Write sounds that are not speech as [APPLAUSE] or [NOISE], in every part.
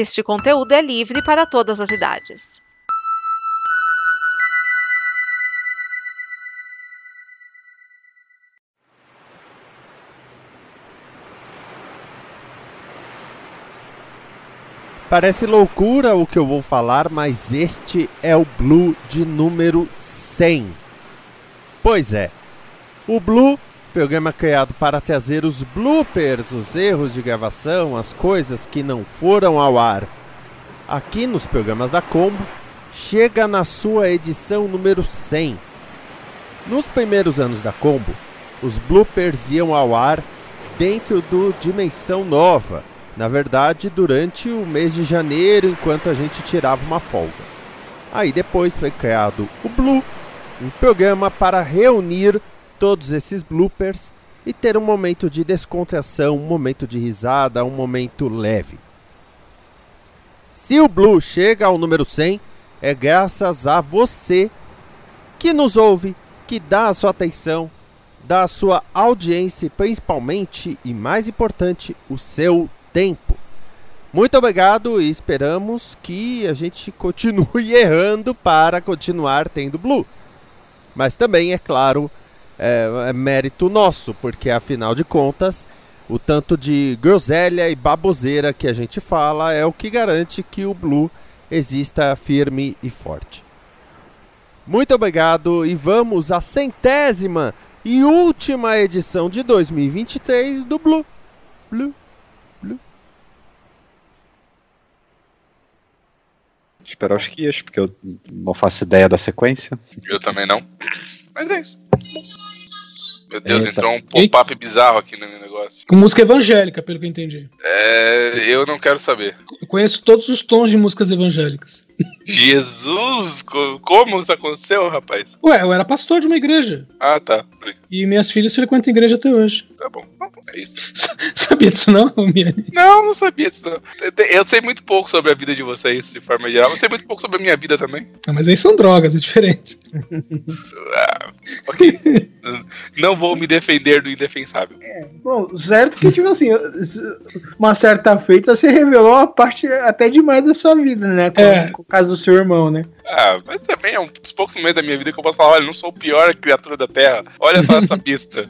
Este conteúdo é livre para todas as idades. Parece loucura o que eu vou falar, mas este é o Blue de número 100. Pois é, o Blue, programa criado para trazer os bloopers, os erros de gravação, as coisas que não foram ao ar aqui nos programas da Combo, chega na sua edição número 100. Nos primeiros anos da Combo, os bloopers iam ao ar dentro do Dimensão Nova na verdade, durante o mês de janeiro, enquanto a gente tirava uma folga. Aí depois foi criado o Blue, um programa para reunir todos esses bloopers e ter um momento de descontração, um momento de risada, um momento leve. Se o Blue chega ao número 100, é graças a você que nos ouve, que dá a sua atenção, dá a sua audiência, principalmente e mais importante, o seu tempo. Muito obrigado e esperamos que a gente [LAUGHS] continue errando para continuar tendo Blue. Mas também, é claro, é, é mérito nosso, porque afinal de contas, o tanto de groselha e baboseira que a gente fala é o que garante que o Blue exista firme e forte. Muito obrigado e vamos à centésima e última edição de 2023 do Blue. Blue. Esperar os Kias, porque eu não faço ideia da sequência. Eu também não. Mas é isso. Meu Deus, Eita. entrou um pop-up bizarro aqui no meu negócio. Com música evangélica, pelo que eu entendi. É, eu não quero saber. Eu conheço todos os tons de músicas evangélicas. [LAUGHS] Jesus! Como isso aconteceu, rapaz? Ué, eu era pastor de uma igreja. Ah, tá. E minhas filhas frequentam a igreja até hoje. Tá bom. É isso. [LAUGHS] Sabia disso não, Miane? Não, não sabia disso não. Eu sei muito pouco sobre a vida de vocês, de forma geral. Eu sei muito pouco sobre a minha vida também. Ah, mas aí são drogas, é diferente. ah, ok. [LAUGHS] não vou me defender do indefensável. É, bom, certo que, tipo assim, uma certa feita você revelou uma parte até demais da sua vida, né? Com, é. com o caso do seu irmão, né? Ah, mas também é um dos poucos momentos da minha vida que eu posso falar, olha, não sou o pior criatura da Terra. Olha só essa [LAUGHS] pista.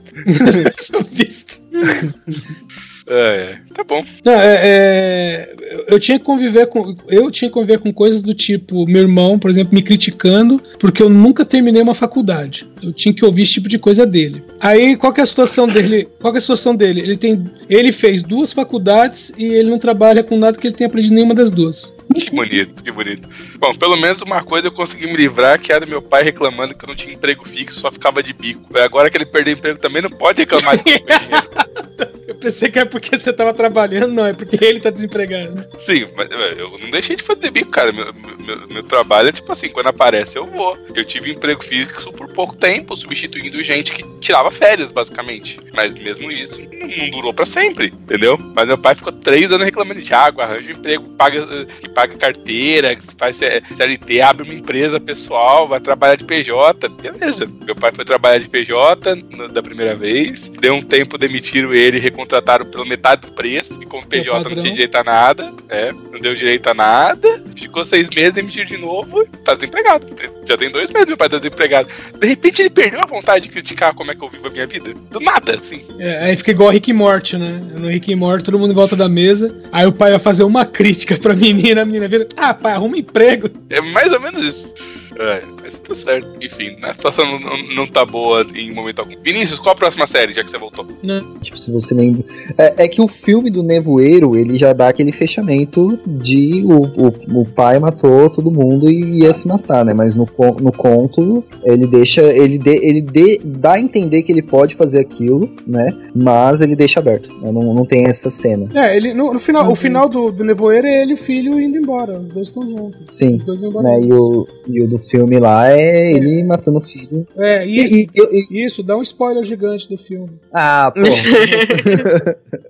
essa pista. [LAUGHS] É, tá bom. Não, é, é, eu tinha que conviver com. Eu tinha que conviver com coisas do tipo, meu irmão, por exemplo, me criticando porque eu nunca terminei uma faculdade. Eu tinha que ouvir esse tipo de coisa dele. Aí, qual é a situação dele? Qual é a situação dele? Ele tem. Ele fez duas faculdades e ele não trabalha com nada que ele tenha aprendido nenhuma das duas. Que bonito, que bonito. Bom, pelo menos uma coisa eu consegui me livrar, que era meu pai reclamando que eu não tinha emprego fixo, só ficava de bico. Agora que ele perdeu emprego também, não pode reclamar de [LAUGHS] Eu pensei que é porque você tava trabalhando, não, é porque ele tá desempregado. Sim, mas eu não deixei de fazer bico, cara. Meu, meu, meu, trabalho é tipo assim, quando aparece eu vou. Eu tive emprego fixo por pouco tempo, substituindo gente que tirava férias, basicamente. Mas mesmo isso, não, não durou pra sempre, entendeu? Mas meu pai ficou três anos reclamando de água, arranja um emprego, paga, que paga carteira, que faz CLT, abre uma empresa pessoal, vai trabalhar de PJ. Beleza. Meu pai foi trabalhar de PJ no, da primeira vez, deu um tempo, demitiram ele, recontrataram pela metade do preço, e como PJ não tinha direito a nada, é, não deu direito a nada, ficou seis meses, demitiu de novo, tá desempregado. Já tem dois meses meu pai tá desempregado. De repente ele perdeu a vontade de criticar como é que eu vivo a minha vida. Do nada, assim. É, aí fica igual Rick e Morty, né? No Rick e Morty, todo mundo volta da mesa, aí o pai vai fazer uma crítica pra menina, menina vira, ah, pai, arruma emprego. É mais ou menos isso. É, mas tá certo. Enfim, a situação não, não, não tá boa em momento algum. Vinícius, qual a próxima série, já que você voltou? Não. Tipo, se você lembra. É, é, que o filme do Nevoeiro, ele já dá aquele fechamento de o, o, o pai matou todo mundo e ia se matar, né? Mas no, no conto, ele deixa. Ele, de, ele de, dá a entender que ele pode fazer aquilo, né? Mas ele deixa aberto. Né? Não, não tem essa cena. É, ele, no, no final, uhum. o final do, do Nevoeiro é ele e o filho indo embora. Os dois estão juntos. Sim. Né? E, o, e o do filme lá é ele matando o filho. É, isso, e, e, e, isso, dá um spoiler gigante do filme. Ah, pô. [LAUGHS]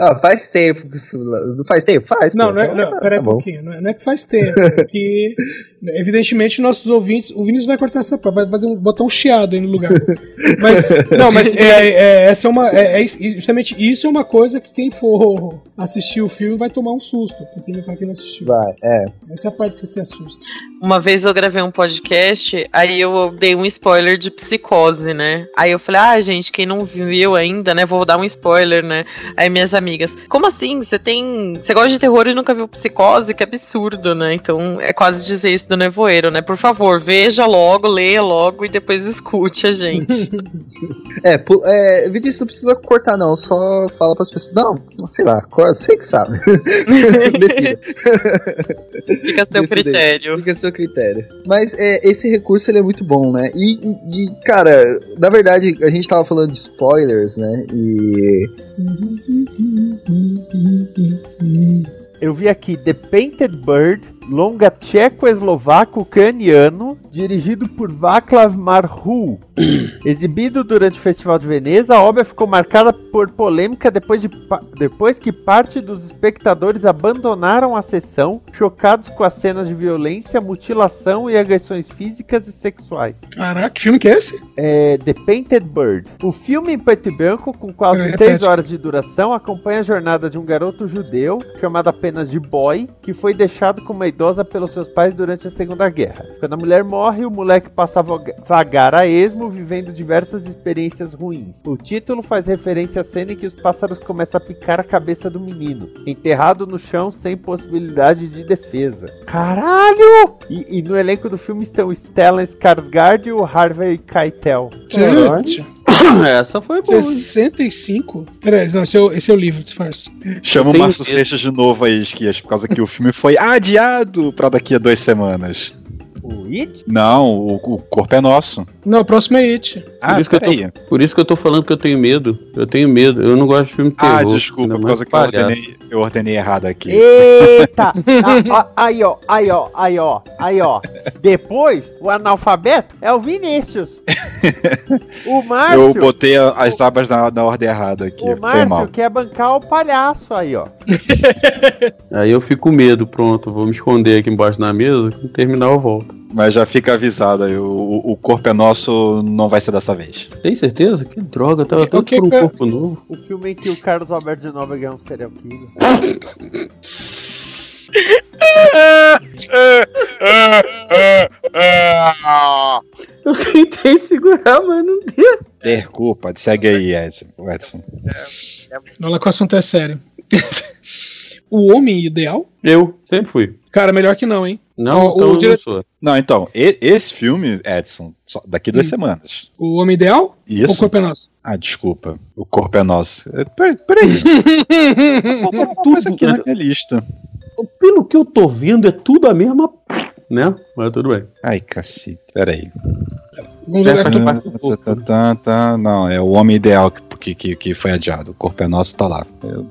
ah, faz tempo. Faz tempo? Faz. Não, pô. não é, não, pera tá um pouquinho. Não é, não é, que faz tempo. É que, evidentemente, nossos ouvintes. O Vinícius vai cortar essa parte, vai fazer um, botar um chiado aí no lugar. Mas, [LAUGHS] não, mas é, é, essa é uma. É, é, justamente isso é uma coisa que quem for assistir o filme vai tomar um susto, porque pra quem não assistiu. Vai, é. Essa é a parte que você assusta. Uma vez eu gravei um podcast, aí eu dei um spoiler de psicose, né? Aí eu falei, ah, gente, quem não viu ainda, né? Vou dar um spoiler, né? Aí minhas amigas, como assim? Você tem. Você gosta de terror e nunca viu psicose? Que absurdo, né? Então é quase dizer isso do nevoeiro, né? Por favor, veja logo, leia logo e depois escute a gente. [LAUGHS] é, é, Vinícius, não precisa cortar, não. Só fala pras pessoas. Não, sei lá, você que sabe. [LAUGHS] Fica a seu Decida. critério. Fica a seu critério. Mas é, esse recurso ele é muito bom, né? E, e, cara, na verdade, a gente tava falando de spoilers, né? E. Eu vi aqui The Painted Bird longa tcheco-eslovaco-ucraniano, dirigido por Václav Marhul. [CLEARS THROAT] Exibido durante o Festival de Veneza, a obra ficou marcada por polêmica depois, de, depois que parte dos espectadores abandonaram a sessão, chocados com as cenas de violência, mutilação e agressões físicas e sexuais. Caraca, que filme que é esse? É The Painted Bird. O filme em preto e branco, com quase 3 horas de duração, acompanha a jornada de um garoto judeu, chamado apenas de Boy, que foi deixado com uma idosa pelos seus pais durante a Segunda Guerra. Quando a mulher morre, o moleque passa a vagar a esmo, vivendo diversas experiências ruins. O título faz referência à cena em que os pássaros começam a picar a cabeça do menino, enterrado no chão sem possibilidade de defesa. Caralho! E, e no elenco do filme estão Stellan Skarsgård e o Harvey Keitel. Gente. [LAUGHS] Essa foi boa. 65? Peraí, não, esse é o, esse é o livro, disfarce. Chama o Márcio Seixas de novo aí, Esquias, por causa que o filme foi adiado pra daqui a duas semanas. O It? Não, o, o corpo é nosso. Não, o próximo é It. Ah, por isso, que eu tô, por isso que eu tô falando que eu tenho medo. Eu tenho medo. Eu não gosto de filme terror. Ah, desculpa, por causa que eu ordenei, eu ordenei errado aqui. Eita! [LAUGHS] ah, aí, ó, aí, ó, aí, ó, aí, ó. Depois, o analfabeto é o Vinícius. [LAUGHS] o Márcio. Eu botei as abas na, na ordem errada aqui. O Márcio quer bancar o palhaço aí, ó. aí eu fico com medo, pronto. Vou me esconder aqui embaixo da mesa. Quando terminar, eu volto. Mas já fica avisado aí, o, o corpo é nosso, não vai ser dessa vez. Tem certeza? Que droga, tava todo por um corpo novo. O filme em que o Carlos Alberto de Nóbrega é um serial killer. [LAUGHS] Eu tentei segurar, mas não deu. Desculpa, segue aí, Edson. Edson. Olha que o assunto é sério. [LAUGHS] o homem ideal? Eu, sempre fui. Cara, melhor que não, hein? Não, o, então o dire... não, não, então, e, esse filme, Edson, daqui duas hum. semanas. O Homem Ideal? Isso. Ou o Corpo é Nosso? Ah, desculpa. O Corpo é Nosso. É, peraí. peraí. [LAUGHS] tudo aqui na minha lista. Pelo que eu tô vendo, é tudo a mesma. Né? Mas tudo bem. Ai, cacete. Peraí. Tá, tá, tá, não, é o Homem Ideal que, que, que foi adiado. O Corpo é Nosso tá lá. Eu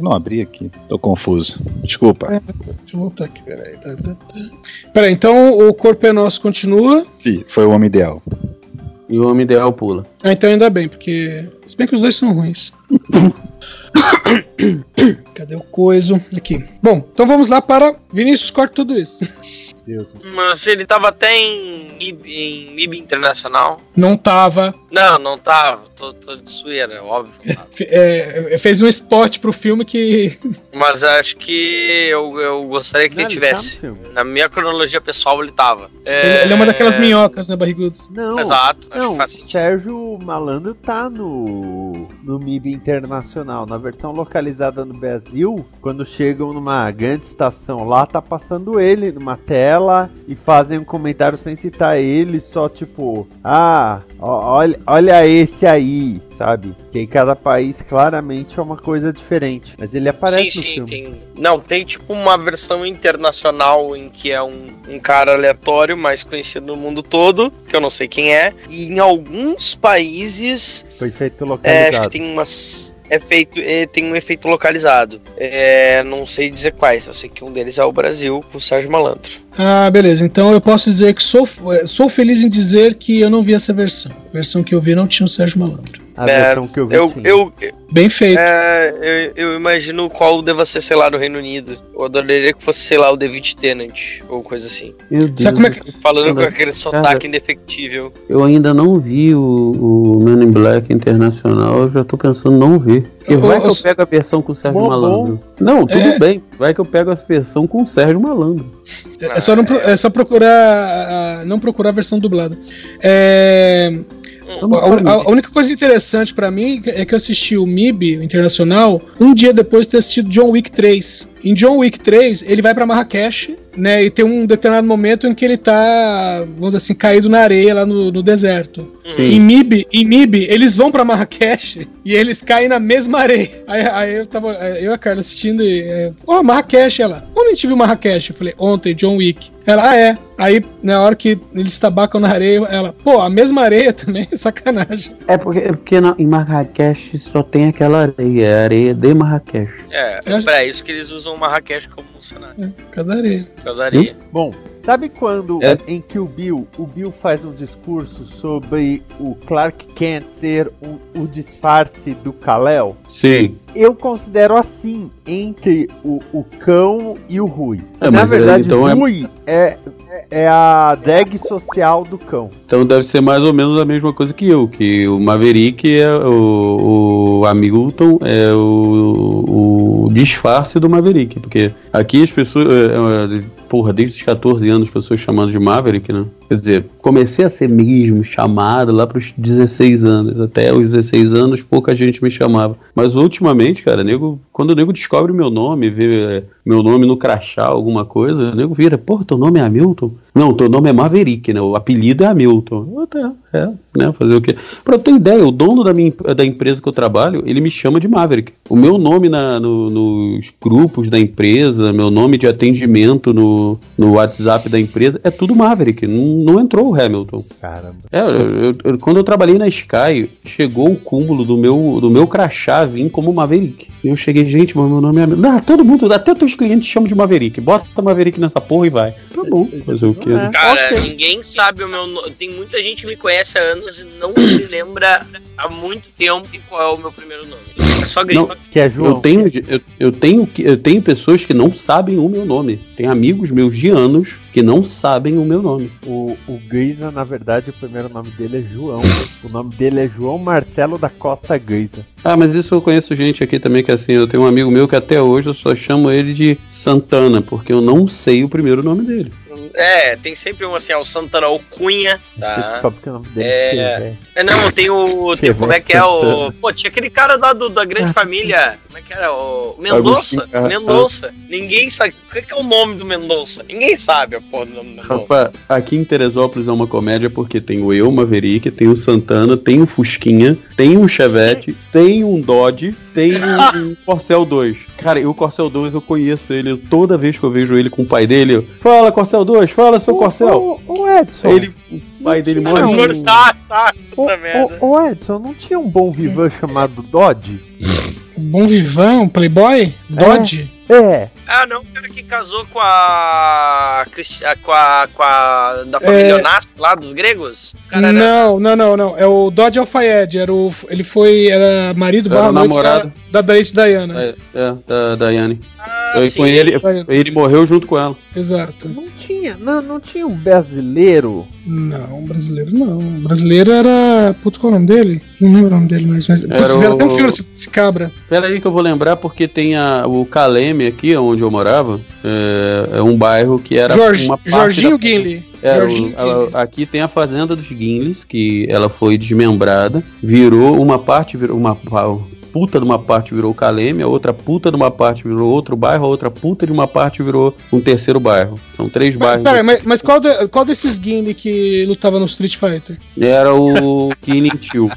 não abri aqui. Tô confuso. Desculpa. É, deixa eu voltar aqui, peraí. Tá, tá, tá. Peraí, então o Corpo é Nosso continua? Sim, foi o Homem Ideal. E o Homem Ideal pula. Ah, então ainda bem, porque. Se bem que os dois são ruins. [COUGHS] Cadê o coiso? Aqui. Bom, então vamos lá para Vinícius, corta tudo isso. Deus. Mas ele tava até em MIB, em MIB Internacional. Não tava. Não, não tava. Tô, tô de sueira, óbvio. [LAUGHS] é, fez um spot pro filme que. [LAUGHS] Mas acho que eu, eu gostaria que não, ele tivesse. Ele tá Na minha cronologia pessoal, ele tava. É... Ele, é uma daquelas minhocas, né, barrigudos? Não. Exato. Não, Sérgio Malandro tá no, no MIB Internacional. Na versão localizada no Brasil, quando chegam numa grande estação lá, tá passando ele numa tela e fazem um comentário sem citar ele, só tipo, ah, olha, olha esse aí, sabe? Que em cada país claramente é uma coisa diferente. Mas ele aparece sim, no sim, filme. Tem, não, tem tipo uma versão internacional em que é um, um cara aleatório, mais conhecido no mundo todo, que eu não sei quem é. E em alguns países. Foi feito localizado. É, acho que tem umas é feito, é, tem um efeito localizado. É, não sei dizer quais, eu sei que um deles é o Brasil, com o Sérgio Malandro. Ah, beleza. Então eu posso dizer que sou, é, sou feliz em dizer que eu não vi essa versão. A versão que eu vi não tinha o Sérgio Malandro. a É, versão que eu vi. Eu, tinha. eu, Bem feito. é, eu, eu imagino qual deva ser, sei lá, no Reino Unido. Eu adoraria que fosse, sei lá, o David Tennant, ou coisa assim. Meu Deus. Sabe como é que. Falando com Cara, aquele sotaque indefectível. Eu ainda não vi o, o Men in Black Internacional, eu já tô pensando em não ver. Ô, vai que eu pego a versão com o Sérgio bom, Malandro. Não, tudo É. bem. Vai que eu pego a versão com o Sérgio Malandro. É só, não, pro- é só procurar. ah, Não procurar a versão dublada. É. Não A, a- única coisa interessante pra mim é que eu assisti o MIB Internacional um dia depois de ter assistido John Wick 3. Em John Wick 3, ele vai pra Marrakech, né? E tem um determinado momento em que ele tá, vamos dizer assim, caído na areia lá no, no deserto. Em MIB, em MIB, eles vão pra Marrakech [LAUGHS] e eles caem na mesma areia. Aí, aí eu tava, eu e a Carla assistindo e. é, Ó, Marrakech, ela. Onde a gente viu Marrakech? Eu falei, ontem, John Wick. Ela, ah, é. Aí, na hora que eles tabacam na areia, ela, pô, a mesma areia [LAUGHS] também, sacanagem. É porque, é porque na- em Marrakech só tem aquela areia, é a areia de Marrakech. É, acho- pra isso que eles usam Marrakech como cenário. É, da areia. Bom, sabe quando É. em que o Bill, o Bill faz um discurso sobre o Clark Kent ser o, o disfarce do Kal-El? Sim. Eu considero assim entre o, o cão e o Rui. É, Na verdade, então é- Rui é, é a drag social do cão. Então deve ser mais ou menos a mesma coisa que eu, que o Maverick é o, o Hamilton é o, o disfarce do Maverick, porque aqui as pessoas, é, é, porra, desde os 14 anos as pessoas chamando de Maverick, né? Quer dizer, comecei a ser mesmo chamado lá pros 16 anos, até os 16 anos pouca gente me chamava. Mas ultimamente, cara, nego, quando o nego descobre meu nome, vê é, meu nome no crachá, alguma coisa, o nego vira, porra, teu nome é Hamilton? Não, teu nome é Maverick, né? O apelido é Hamilton. Até, é, né? Fazer o quê? Pra ter ideia, o dono da, minha, da empresa que eu trabalho, ele me chama de Maverick. O meu nome na, no- nos grupos da empresa, meu nome de atendimento no, no WhatsApp da empresa, é tudo Maverick. Não, não entrou o Hamilton. Caramba. É, eu- eu- eu- quando eu trabalhei na Sky, chegou o cúmulo do meu, do meu crachá vir como Maverick. E eu cheguei, gente, mas meu nome é. Ah, todo mundo, até teus clientes chamam de Maverick. Bota Maverick nessa porra e vai. Tá bom, fazer o quê? né? Cara, Ok. ninguém sabe o meu nome. Tem muita gente que me conhece há anos e não se lembra há muito tempo qual é o meu primeiro nome. É só grito. Não, Que é Eu João. tenho, eu, eu tenho, que- eu tenho pessoas que não sabem o meu nome. Tem amigos meus de anos que não sabem o meu nome. O, o Grisa, na verdade, o primeiro nome dele é João. O nome dele é João Marcelo da Costa Grisa. Ah, mas isso eu conheço gente aqui também que assim, eu tenho um amigo meu que até hoje eu só chamo ele de Santana, porque eu não sei o primeiro nome dele. É, tem sempre um assim, ó, o Santana. Você Tá. o É. é. É, não, tem o. Tem, como é que é o. Pô, tinha aquele cara lá do, da grande família. Como é que era? O Mendonça? Mendonça. Ninguém sabe. O que que é o nome do Mendonça? Ninguém sabe a porra do nome do Mendonça. Rapaz, aqui em Teresópolis é uma comédia porque tem o eu, Maverick, tem o Santana, tem o Fusquinha, tem um Chevette, tem um Dodge, tem [LAUGHS] um Corcel 2. Cara, e o Corcel 2 eu conheço ele, toda vez que eu vejo ele com o pai dele, eu, fala Corcel 2, fala seu Corcel. Ô, ô, ô, Edson. Ele, o pai dele morre. Agora tá, tá, merda. ô, ô, Edson, não tinha um bom vivan [LAUGHS] chamado Dodge? Bom Vivan, um Playboy? Dodge? É. Ah, não, o cara que casou com a. Ah, com a. com a. da família É. Onassi lá dos gregos? Cara era- Não, não, não, não. É o Dodge Alfayed. Era o, ele foi. Era marido Era barra namorado. da, da Daisy Diana. É, é, da Daiane. Ah, Eu, sim. com ele, ele morreu junto com ela. Exato. Não tinha, não, não tinha um brasileiro. Não, brasileiro não. Brasileiro era. Puto, qual é o nome dele? Não lembro o nome dele mais. Mas, Era fizeram até um o- filme desse, desse cabra. Pera aí que eu vou lembrar porque tem a, o Caleme aqui, onde eu morava, é, é um bairro que era Jorge, uma parte Jorginho da- Guinle. É, o- a- aqui tem a fazenda dos Guinles, que ela foi desmembrada, virou uma parte, virou uma puta de uma parte virou Caleme, a outra puta de uma parte virou outro bairro, a outra puta de uma parte virou um terceiro bairro. São três Mas, bairros. mas, mas qual, de- qual desses Guinle que lutava no Street Fighter? Era o Guinitil.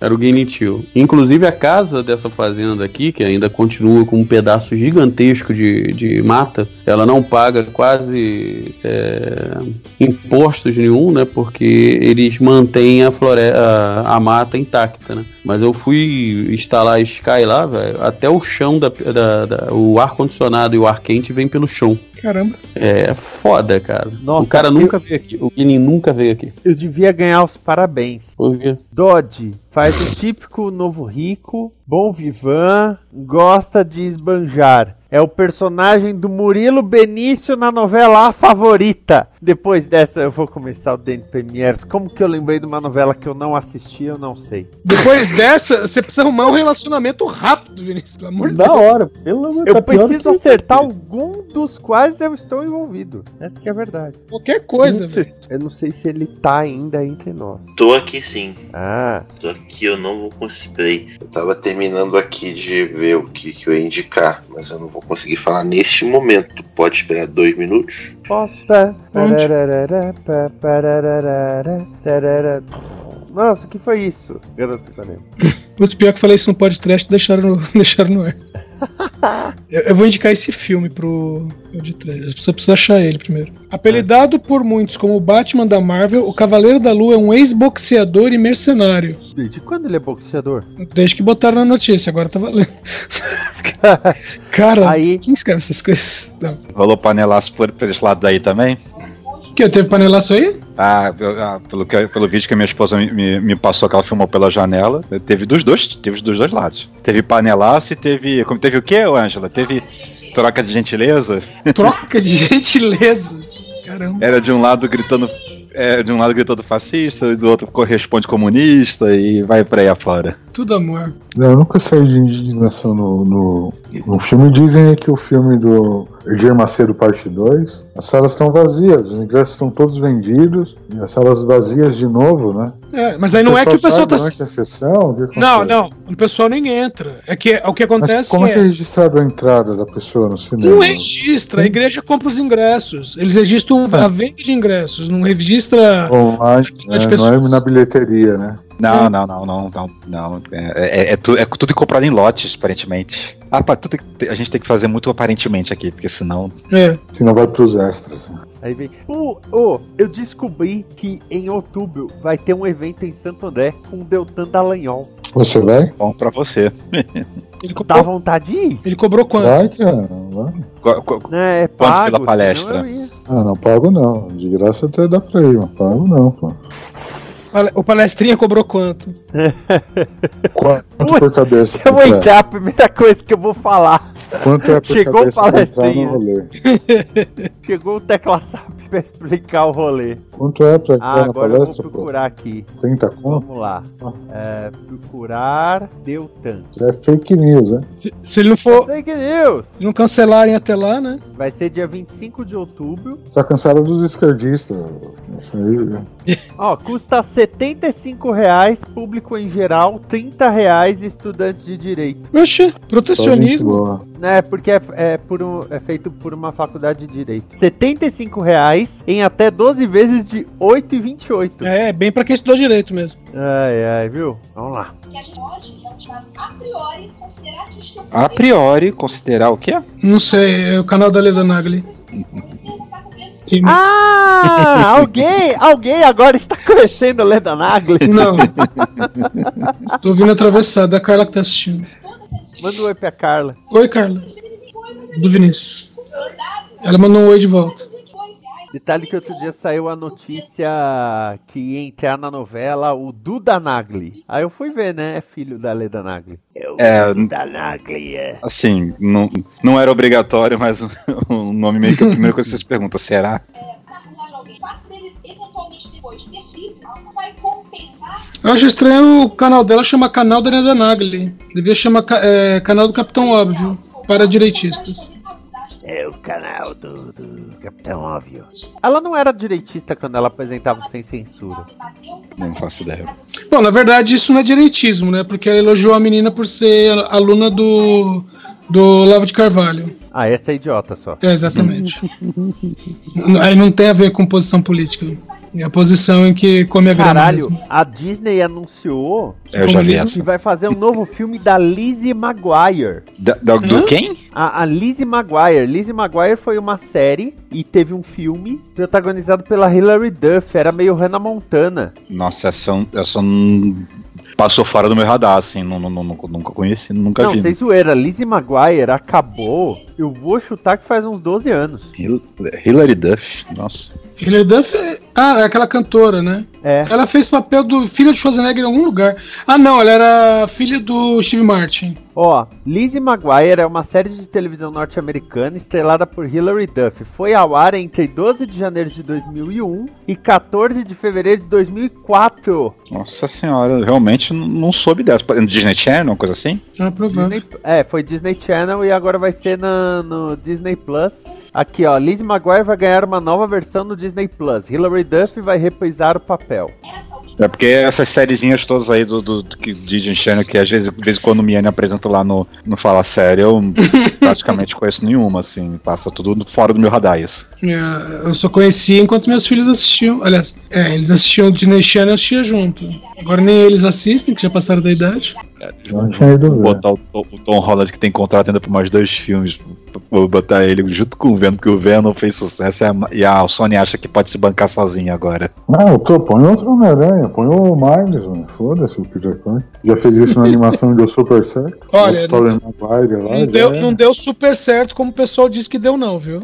Era o Guinitil. Inclusive a casa dessa fazenda aqui, que ainda continua com um pedaço gigantesco de, de mata, ela não paga quase é, impostos nenhum, né? Porque eles mantêm a, flore a, a mata intacta, né? Mas eu fui instalar a Sky lá, velho, até o chão da, da- da- o ar condicionado e o ar quente vem pelo chão. Caramba. É foda, cara. Nossa, o cara eu- nunca veio aqui. O Guilin nunca veio aqui. Eu devia ganhar os parabéns. Por quê? Dodge faz o típico novo rico, bom vivan, gosta de esbanjar. É o personagem do Murilo Benício na novela A Favorita. Depois dessa eu vou começar o Dente Premiers. Como que eu lembrei de uma novela que eu não assisti, eu não sei. Depois dessa, você precisa arrumar um relacionamento rápido, Vinícius. Pelo amor de Da Deus. hora, pelo amor Eu tá preciso que- acertar algum dos quais eu estou envolvido. Essa que é a verdade. Qualquer coisa, velho. Eu não sei se ele tá ainda entre nós. Tô aqui sim. Ah, Só que eu não vou conseguir. Eu tava terminando aqui de ver o que, que eu ia indicar, mas eu não vou conseguir falar neste momento. Pode esperar dois minutos? Posso? Nossa, o que foi isso? Garoto. Putz, [LAUGHS] pior que eu falei isso no podcast, deixaram no, [LAUGHS] deixaram no ar. Eu, eu vou indicar esse filme pro podcast. Você precisa achar ele primeiro. Apelidado por muitos como o Batman da Marvel, o Cavaleiro da Lua é um ex-boxeador e mercenário. Desde quando ele é boxeador? Desde que botaram na notícia, agora tá valendo. [LAUGHS] Cara, Aí- quem escreve essas coisas? Não. Rolou panelaço por, por esse lado daí também? Que teve panelaço aí? Ah, ah, pelo, que, pelo vídeo que a minha esposa me, me- passou que ela filmou pela janela, teve dos dois, teve dos dois lados. Teve panelaço e teve. Como teve o quê, Ângela? Teve troca de gentileza? Troca de [LAUGHS] gentilezas. Caramba. Era de um lado gritando. É, de um lado gritando fascista, e do outro corresponde comunista e vai pra aí afora. Tudo amor. Não, eu nunca saí de indignação no, no, no filme. Dizem que o filme do Edir Macedo Parte 2, as salas estão vazias, os ingressos estão todos vendidos, e as salas vazias de novo, né? É, mas aí não é que o pessoal tá. durante a sessão? O que Não, não. O pessoal nem entra. É que o que Mas acontece como é que é é. registrado a entrada da pessoa no cinema? Não registra, a igreja compra os ingressos. Eles registram a venda de ingressos, não registra. Online, de né? não é na bilheteria, né? Não, não, não, não, não, não. É, é, é tu- é tudo comprado em lotes, aparentemente. Ah, pá, tudo que- a gente tem que fazer muito aparentemente aqui, porque senão. É. Senão vai pros extras. né? Aí vem. Ô, ô, eu descobri que em outubro vai ter um evento em Santo André com o Deltan Dallagnol. Você vai? Bom pra você. [LAUGHS] Ele Dá cobrou, vontade de ir? ele cobrou quanto? Vai, cara. Vai. Né, é Quanto pago, pela palestra? ia. Ah, não pago não. De graça até dá pra ir, mas pago não, pô. O palestrinha cobrou quanto? [LAUGHS] Quanto por cabeça? Eu vou pra entrar? a primeira coisa que eu vou falar. Quanto é por Chegou o cabeça entrar palestrinha. [LAUGHS] Chegou o Tecla SAP [LAUGHS] pra explicar o rolê. Quanto é pra entrar Ah, na agora eu vou palestra, pô? procurar aqui. 30 conto? Vamos lá. É, procurar Deltan. É fake news, né? Se, se ele não for. Fake news! Se não cancelarem até lá, né? Vai ser dia 25 de outubro. Só cansaram dos esquerdistas. Ó, custa 75 reais, público em geral, 30 reais estudantes de direito. Gente protecionismo. Né, porque é, é por um- é feito por uma faculdade de direito. 75 reais em até 12 vezes de R$ 8,28. É, bem pra quem estudou direito mesmo. Ai, ai, viu? Vamos lá. que a gente pode, é um estado a priori, considerar que estou A priori, considerar o quê? Não sei, é o canal da Leda Nagli. E- Ah, alguém, alguém agora está conhecendo Leda Nagli. Não. Tô ouvindo atravessado, é a Carla que tá assistindo. Manda um oi pra Carla. Oi, Carla. Do Vinícius. Ela mandou um oi de volta. Detalhe que outro dia saiu a notícia que ia entrar na novela o Duda Nagli. Aí eu fui ver, né? É filho da Leda Nagli. É o É, Duda Nagli, é. Assim, não, não era obrigatório, mas o, [LAUGHS] o nome meio que é a primeira coisa que você se pergunta, será? Eu acho estranho o canal dela chama canal da Leda Nagli. Devia chamar é, canal do Capitão Óbvio. Para direitistas. É o canal do, do Capitão Óbvio. Ela não era direitista quando ela apresentava o Sem Censura. Não faço ideia. Bom, na verdade isso não é direitismo, né? Porque ela elogiou a menina por ser aluna do, do Olavo de Carvalho. Ah, essa é idiota só. É, exatamente. [LAUGHS] Aí não tem a ver com posição política. É a posição em que come a Caralho, mesmo. a Disney anunciou Eu já vi que vai fazer um novo filme da Lizzie Maguire. Da- da- do Hã? quem? A, a Lizzie Maguire. Lizzie Maguire foi uma série e teve um filme protagonizado pela Hilary Duff. Era meio Hannah Montana. Nossa, essa, não- essa não- passou fora do meu radar, assim, não, não, não- nunca conheci, nunca Não, vi. sem zoeira, Lizzie Maguire acabou, eu vou chutar que faz uns 12 anos. Hil- Hilary Duff, nossa. Hilary Duff é... Ah, é aquela cantora, né? É. Ela fez papel do filho de Schwarzenegger em algum lugar. Ah, não, ela era filha do Steve Martin. Ó, Lizzie Maguire é uma série de televisão norte-americana estrelada por Hilary Duff. Foi ao ar entre 12 de janeiro de 2001 e 14 de fevereiro de 2004. Nossa senhora, eu realmente não- soube dessa. No Disney Channel, uma coisa assim? É provável. Disney- é, foi Disney Channel e agora vai ser na- no Disney Plus. Aqui, ó, Lizzie Maguire vai ganhar uma nova versão no Disney Plus. Hilary Duff vai reprisar o papel. É porque essas sériezinhas todas aí do, do, do Disney Channel, que às vezes, de vez em quando o Miane apresenta lá no, no Fala Sério, eu [LAUGHS] praticamente conheço nenhuma, assim, passa tudo fora do meu radar isso. É, Eu só conhecia enquanto meus filhos assistiam. Aliás, é, eles assistiam o Disney Channel e eu assistia junto. Agora nem eles assistem, que já passaram da idade. Eu ido ver. Botar o, Tom- o Tom Holland que tem contrato ainda por mais dois filmes, vou botar ele junto com o Venom, porque o Venom fez sucesso e a, e a Sony acha que pode se bancar sozinho agora. Não, tô, põe outro Homem-Aranha, põe o Miles, mano. Foda-se o Peter Pan. Já fez isso na animação e deu super certo. [LAUGHS] Olha, O Tobey Maguire lá. Não deu, é. não deu super certo como o pessoal disse que deu, não, viu?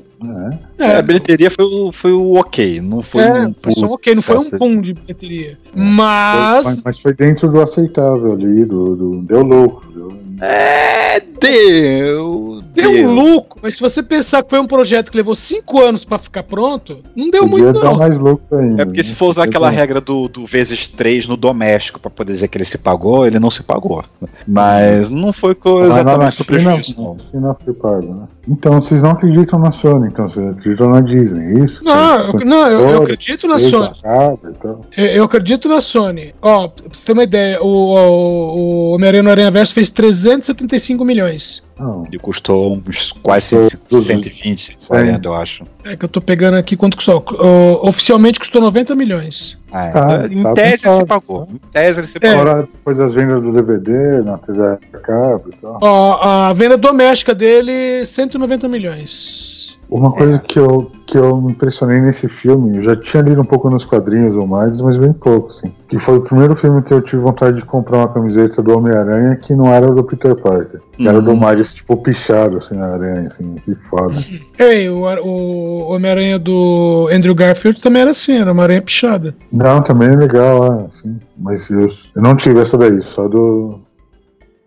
É. a bilheteria foi o, foi o ok, não foi É, um foi só um ok, não foi um boom de bilheteria. Foi- Mas. mas foi dentro do aceitável ali, do, do- deu louco. Deu, É, deu. Deu louco, mas se você pensar que foi um projeto que levou cinco anos pra ficar pronto, não deu podia muito, não. mais louco ainda. É porque se né? for usar aquela regra do, do vezes 3 no doméstico pra poder dizer que ele se pagou, ele não se pagou. Mas não foi co- Mas lá na exatamente o prejuízo. não. na China foi pago, né? Então, vocês não acreditam na Sony, então vocês acreditam na Disney, é isso? Não, eu, não, eu, eu acredito na Sony. casa e tal. Eu, eu acredito na Sony. Ó, pra você ter uma ideia, o, o, o Homem-Aranha no Aranha Verso fez 375 milhões. Não, Ele custou uns quase Custou 120, 40, eu acho. É que eu tô pegando aqui quanto custou. O- oficialmente custou 90 milhões. É, Tá, em tá tese ele pensado. se pagou. Em tese ele se É. pagou. Fora depois das vendas do DVD, na TV a cabo e tal. Ó, a venda doméstica dele, 190 milhões. Uma É. coisa que, eu, que eu me impressionei nesse filme, eu já tinha lido um pouco nos quadrinhos ou mais, mas bem pouco, assim. Que foi o primeiro filme que eu tive vontade de comprar uma camiseta do Homem-Aranha que não era do Peter Parker. Que era do Uhum. Miles, tipo, pichado, assim, na aranha, assim, que foda. [LAUGHS] Ei, o, o Homem-Aranha do Andrew Garfield também era assim, era uma aranha pichada. Não, também é legal, é, assim. Mas eu, eu não tive essa daí, só do,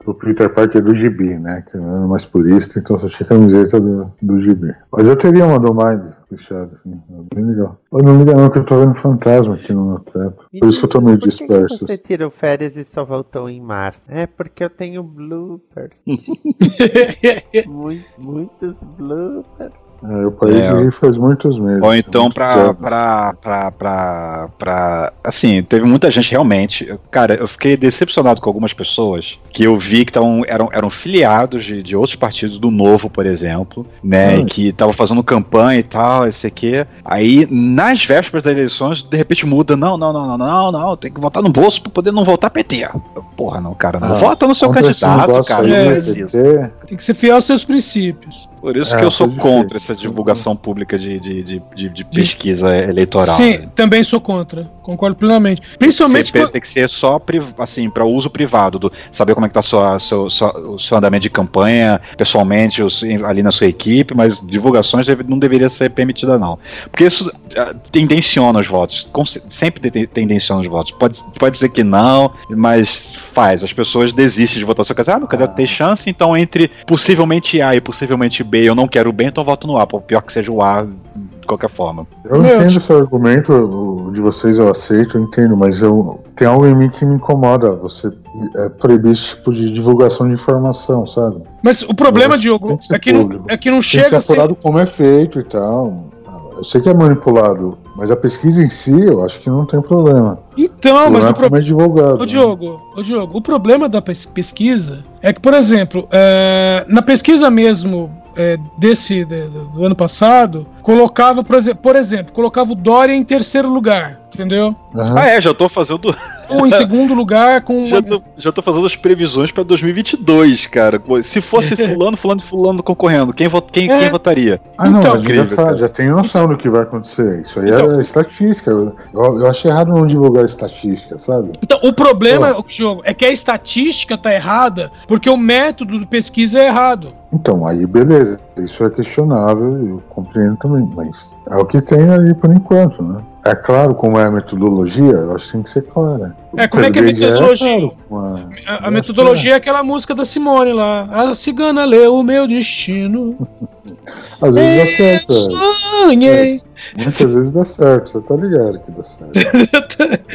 do Peter Parker do Gibi, né? Que eu era mais purista, então só tinha camiseta do, do Gibi. Mas eu teria uma do Miles pichada, assim, é bem legal. Eu não liga não que eu tô vendo fantasma aqui no meu teto. Por isso que eu tô meio Por que disperso. você tirou férias e só voltou em março? É porque eu tenho bloopers. [LAUGHS] Mui- muitos bloopers. É, eu parei É, faz muitos meses. Ou então Muito pra, pra, pra, pra, pra. Assim, teve muita gente realmente. Cara, eu fiquei decepcionado com algumas pessoas que eu vi que tavam, eram, eram filiados de, de outros partidos, do Novo, por exemplo, né? E que estavam fazendo campanha e tal, esse aqui. Aí, nas vésperas das eleições, de repente muda. Não, não, não, não, não, não. Tem que votar no bolso pra poder não votar PT. Porra, não, cara. Não Ah, vota no seu candidato, cara. É. PT, Tem que ser fiel aos seus princípios. Por isso É, que eu sou contra essa divulgação pública de, de, de, de- de pesquisa eleitoral. Sim, né? também sou contra. Concordo plenamente. Principalmente quando- tem que ser só assim, para uso privado, do, saber como é que tá sua, seu, sua- o seu andamento de campanha, pessoalmente, os- ali na sua equipe, mas divulgações deve- não deveria ser permitida, não. Porque isso ah, tendenciona os votos. sempre te- tendenciona os votos. Pode, pode dizer que não, mas faz. As pessoas desistem de votar seu caso. Ah, meu candidato tem chance, então entre possivelmente A e possivelmente B, eu não quero o B, então eu voto no A. Pior que seja o A, de qualquer forma. Eu Meu, entendo o seu argumento, o de vocês eu aceito, eu entendo, mas eu tem algo em mim que me incomoda. Você é, proibir esse tipo de divulgação de informação, sabe? Mas o problema, Tem Diogo, que ser é que não, é que não Tem que ser chega a ser. apurado como é feito e tal. Eu sei que é manipulado, mas a pesquisa em si eu acho que não tem problema. Então, o mas problema o como é problema. divulgado. Ô né? Diogo, ô Diogo, o problema da pes- pesquisa é que, por exemplo, é, na pesquisa mesmo é, desse de- do ano passado, colocava, por exemplo, por exemplo, colocava o Dória em terceiro lugar. Entendeu? Ah, é, já tô fazendo. Ou em segundo lugar com [LAUGHS] Já tô, já tô fazendo as previsões pra 2022, cara. Pô, Se fosse [LAUGHS] fulano, fulano, fulano concorrendo, quem, vo- quem, É. quem votaria? Ah, não, Então, mas já, incrível, sa- cara. já tem noção do que vai acontecer. Isso aí Então. é estatística. Eu, eu, acho errado não divulgar estatística, sabe? Então, o problema, jogo, é que a estatística tá errada porque o método de pesquisa é errado. Então, aí beleza. Isso é questionável, eu compreendo também. Mas é o que tem aí por enquanto, né? É claro como é a metodologia, eu acho que tem que ser clara. É, como é que é a metodologia? claro, uma- A, a metodologia é aquela música da Simone lá. A cigana leu o meu destino. Às vezes. Eu é. sonhei. Muitas vezes dá certo, você tá ligado que dá certo. [LAUGHS]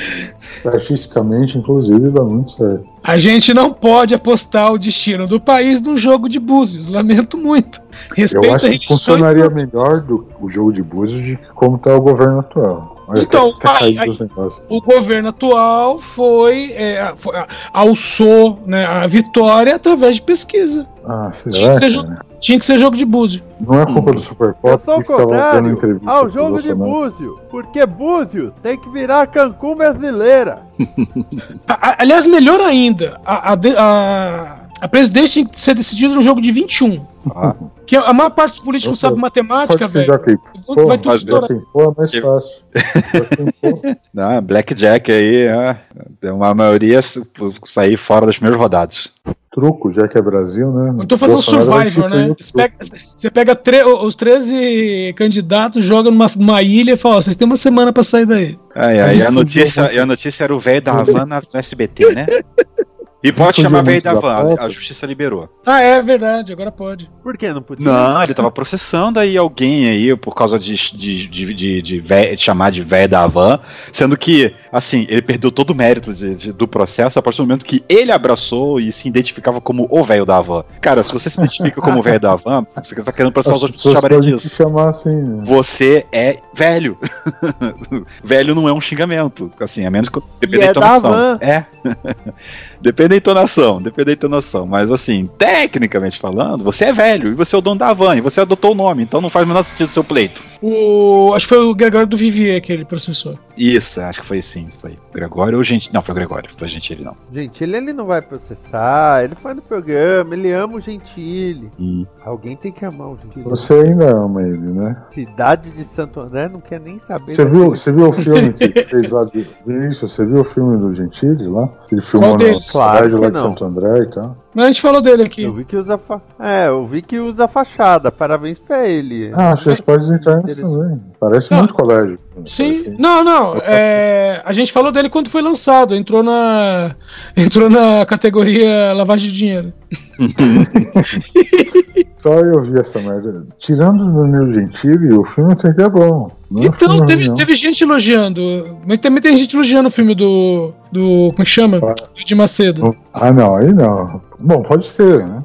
Estatisticamente, inclusive, dá muito certo. A gente não pode apostar o destino do país num jogo de búzios. Lamento muito. Respeita Eu acho a que funcionaria melhor do o jogo de búzios de como tá o governo atual. Olha, Então, aí- negócios. O governo atual foi, é, foi alçou né, a vitória através de pesquisa. Ah, Tinha será? que, ser jogo, tinha que ser jogo de búzio. Não é culpa do Super Eu Pop sou o que ficava dando contrário entrevista ao jogo de. Búzio, porque Búzios tem que virar Cancún brasileira. [LAUGHS] A- a- aliás, melhor ainda, a, a, a, presidência tem que ser decidida no jogo de 21. Ah. Que a maior parte dos políticos sabe matemática, velho. Vai tudo estourar. pô, é mais fácil. Ah, [LAUGHS] [LAUGHS] Blackjack aí, tem uma maioria sair fora das primeiras rodadas. Truco, já que é Brasil, né? Eu tô fazendo Bolsonaro Survivor, né? Você pega, você pega tre- os 13 candidatos, joga numa, numa ilha e fala: ó, vocês têm uma semana pra sair daí. E, isso a não notícia, e a notícia era o velho da [LAUGHS] Havana no SBT, né? E pode chamar velho muito da da pauta. a justiça liberou. Ah, é verdade, agora pode. Por que não podia? Não, ele tava processando aí alguém aí por causa de, de, de, de, de chamar de velho da Havan, sendo que, assim, ele perdeu todo o mérito de- de- do processo a partir do momento que ele abraçou e se identificava como o velho da Havan. Cara, se você se identifica como o velho da Havan, você tá querendo processar As os outros pessoas chamarem disso. chamar assim, né? Você é velho. [LAUGHS] velho não é um xingamento. Assim, a menos que. Depende E da é da entonação. van. É. [LAUGHS] depende da entonação, depende da entonação. Mas assim, tecnicamente falando, você é velho e você é o dono da van, e você adotou o nome, então não faz o menor sentido o seu pleito. O, acho que foi o Gregório do Vivier que ele processou. Isso, acho que foi sim. Foi Gregório ou gente. Não, foi o Gregório, foi Gentili, não. Gentili ele não vai processar, ele foi no programa, ele ama o Gentili. Hum. Alguém tem que amar o Gentili. Você ainda ama ele, né? Cidade de Santo André não quer nem saber. Você viu, você viu o filme que [LAUGHS] fez lá de. Isso, você viu o filme do Gentili lá? Ele filmou na cidade Claro lá de. Santo André e tal. Mas a gente falou dele aqui. Eu vi que usa fa... É, eu vi que usa fachada. Parabéns pra ele. Ah, acho que as portas internas também. Parece Não. muito colégio. Sim, não, não. é, a gente falou dele quando foi lançado. Entrou na, [LAUGHS] entrou na categoria lavagem de dinheiro. [LAUGHS] Só eu vi essa merda. Tirando o Danilo Gentili, o filme até que é bom. Não é Então, ruim, teve, teve gente elogiando. Mas também tem gente elogiando o filme do. do como é que chama? Ah. Do de Macedo. Ah, não, aí não. Bom, pode ser, né?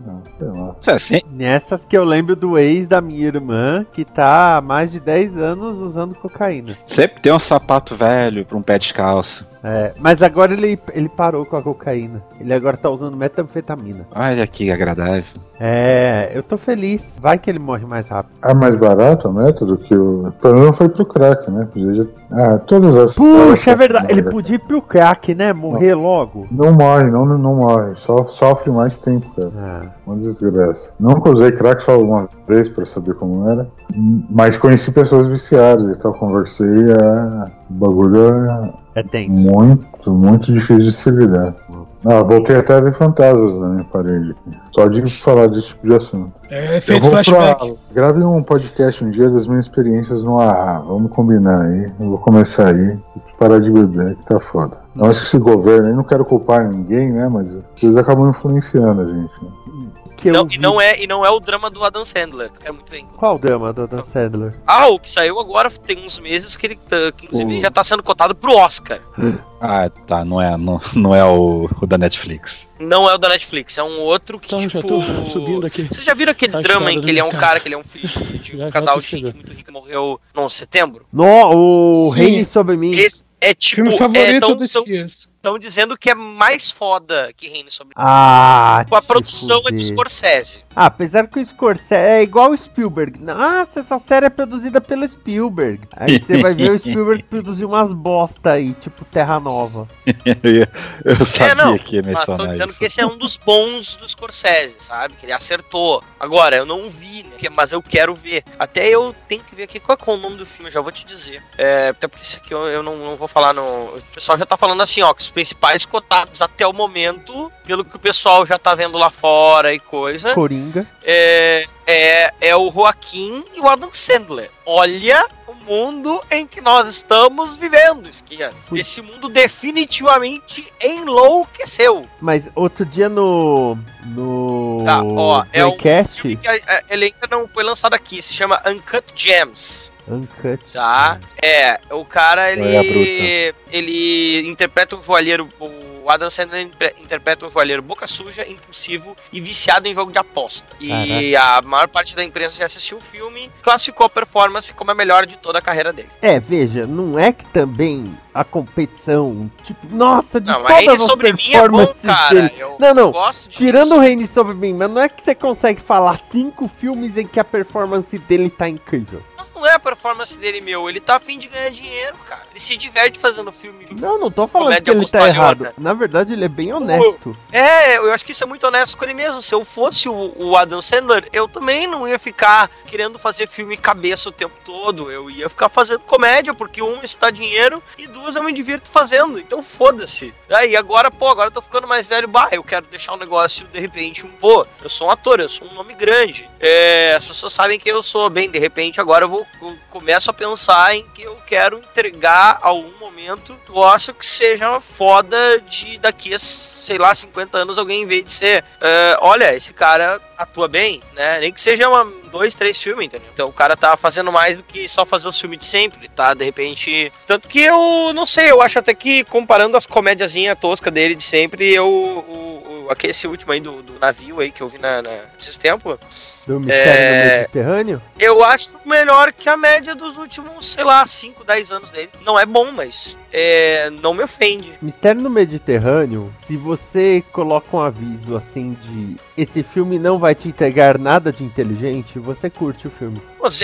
É assim, Nessas que eu lembro do ex da minha irmã, que tá há mais de 10 anos usando cocaína. sempre tem um sapato velho pra um pé descalço. É, mas agora ele, ele parou com a cocaína. Ele agora tá usando metanfetamina. Olha que agradável. É, eu tô feliz. Vai que ele morre mais rápido. É mais barato o método que o. O problema foi pro crack, né? Podia. Ah, todas as. Puxa, é verdade. Não, Ele podia ir pro crack, né? Morrer logo. Não morre, não, não morre. Só sofre mais tempo, cara. Ah, Uma desgraça. Nunca usei crack só uma vez pra saber como era. Mas conheci pessoas viciadas e tal. Conversei. É... O bagulho é é tenso. muito, muito difícil de se lidar. Ah, voltei até a ver fantasmas na minha parede. aqui. Só de falar desse tipo de assunto. É Eu feito vou flashback. pra... Grave um podcast um dia das minhas experiências no AA. Vamos combinar aí. Eu vou começar aí. Tem que parar de beber, que tá foda. Não acho que esse governo aí, não quero culpar ninguém, né? Mas eles acabam influenciando a gente. Né? Que eu Não, vi- e, não é, e não é o drama do Adam Sandler, que é muito bem. Qual drama do Dan Sandler? Ah, o que saiu agora tem uns meses que ele tá- que inclusive O- já tá sendo cotado pro Oscar. [GASPS] Ah, tá, não é, não, não é o, o da Netflix. Não é o da Netflix, é um outro que, Então, tipo... já tô subindo aqui. Vocês já viram aquele Tá drama em que ele é um cara, que ele é um filho de [LAUGHS] um Já, casal de gente muito rica que morreu no 11 de setembro? No, o Sim. Reine sobre mim. Esse é tipo... Filme é favorito tão, do tão. Estão dizendo que é mais foda que Reine sobre Ah, Com a produção é do. Scorsese. Ah, apesar que o Scorsese é igual o Spielberg. Nossa, essa série é produzida pelo Spielberg. Aí você vai ver o [LAUGHS] Spielberg produzir umas bosta aí, tipo Terra Nova. Eu sabia é, não, que ia mas estão mencionar dizendo isso. que esse é um dos bons do Scorsese, sabe? Que ele acertou. Agora, eu não vi, né? Mas eu quero ver. Até eu tenho que ver aqui qual é o nome do filme, eu já vou te dizer. É, até porque isso aqui eu, eu não, não vou falar no. O pessoal já tá falando assim, ó, que os principais cotados até o momento, pelo que o pessoal já tá vendo lá fora e coisa, Coringa. é, é, é o Joaquim e o Adam Sandler. Olha o mundo em que nós estamos vivendo, Esquias. Esse mundo definitivamente enlouqueceu. Mas outro dia no. No. Tá, ó, é um filme que a- a- ele ainda não foi lançado aqui, se chama Uncut Gems. Uncut. Tá? É, o cara, é ele. Ele interpreta um joalheiro. O Adam Sandler interpreta um joalheiro boca suja, impulsivo e viciado em jogo de aposta. E a maior parte da imprensa já assistiu o filme, classificou a performance como a melhor de toda a carreira dele. É, veja, não é que também a competição, tipo, nossa, de Não, todas as mim é bom, performances cara. dele. Eu não, não, tirando o Reine sobre mim, mas não é que você consegue falar cinco filmes em que a performance dele tá incrível. Mas não é a performance dele, meu. Ele tá afim de ganhar dinheiro, cara. Ele se diverte fazendo filme. Não, não tô falando que ele tá errado. Na verdade, ele é bem honesto. É, eu acho que isso é muito honesto com ele mesmo. Se eu fosse o, o Adam Sandler, eu também não ia ficar querendo fazer filme cabeça o tempo todo. Eu ia ficar fazendo comédia, porque um, dá dinheiro, e duas, eu me divirto fazendo. Então foda-se. Aí agora, pô, agora eu tô ficando mais velho. Bah, eu quero deixar um negócio, de repente, um pô, eu sou um ator, eu sou um nome grande. É, as pessoas sabem quem eu sou. Bem, de repente, agora eu vou eu começo a pensar em que eu quero entregar algum momento. Gosto que seja foda de daqui a, sei lá, 50 anos alguém vê de ser. "Ah, olha, esse cara atua bem, né? Nem que seja uma, dois, três filmes, entendeu? Então o cara tá fazendo mais do que só fazer os filmes de sempre, tá? De repente. Tanto que eu não sei, eu acho até que comparando as comédiazinhas toscas dele de sempre, eu. O, o, aquele esse último aí do, do navio aí que eu vi na, na, esses tempos. Do Mistério É. no Mediterrâneo? Eu acho melhor que a média dos últimos, sei lá, 5, 10 anos dele. Não é bom, mas é, não me ofende. Mistério no Mediterrâneo, se você coloca um aviso assim de esse filme não vai te entregar nada de inteligente, você curte o filme.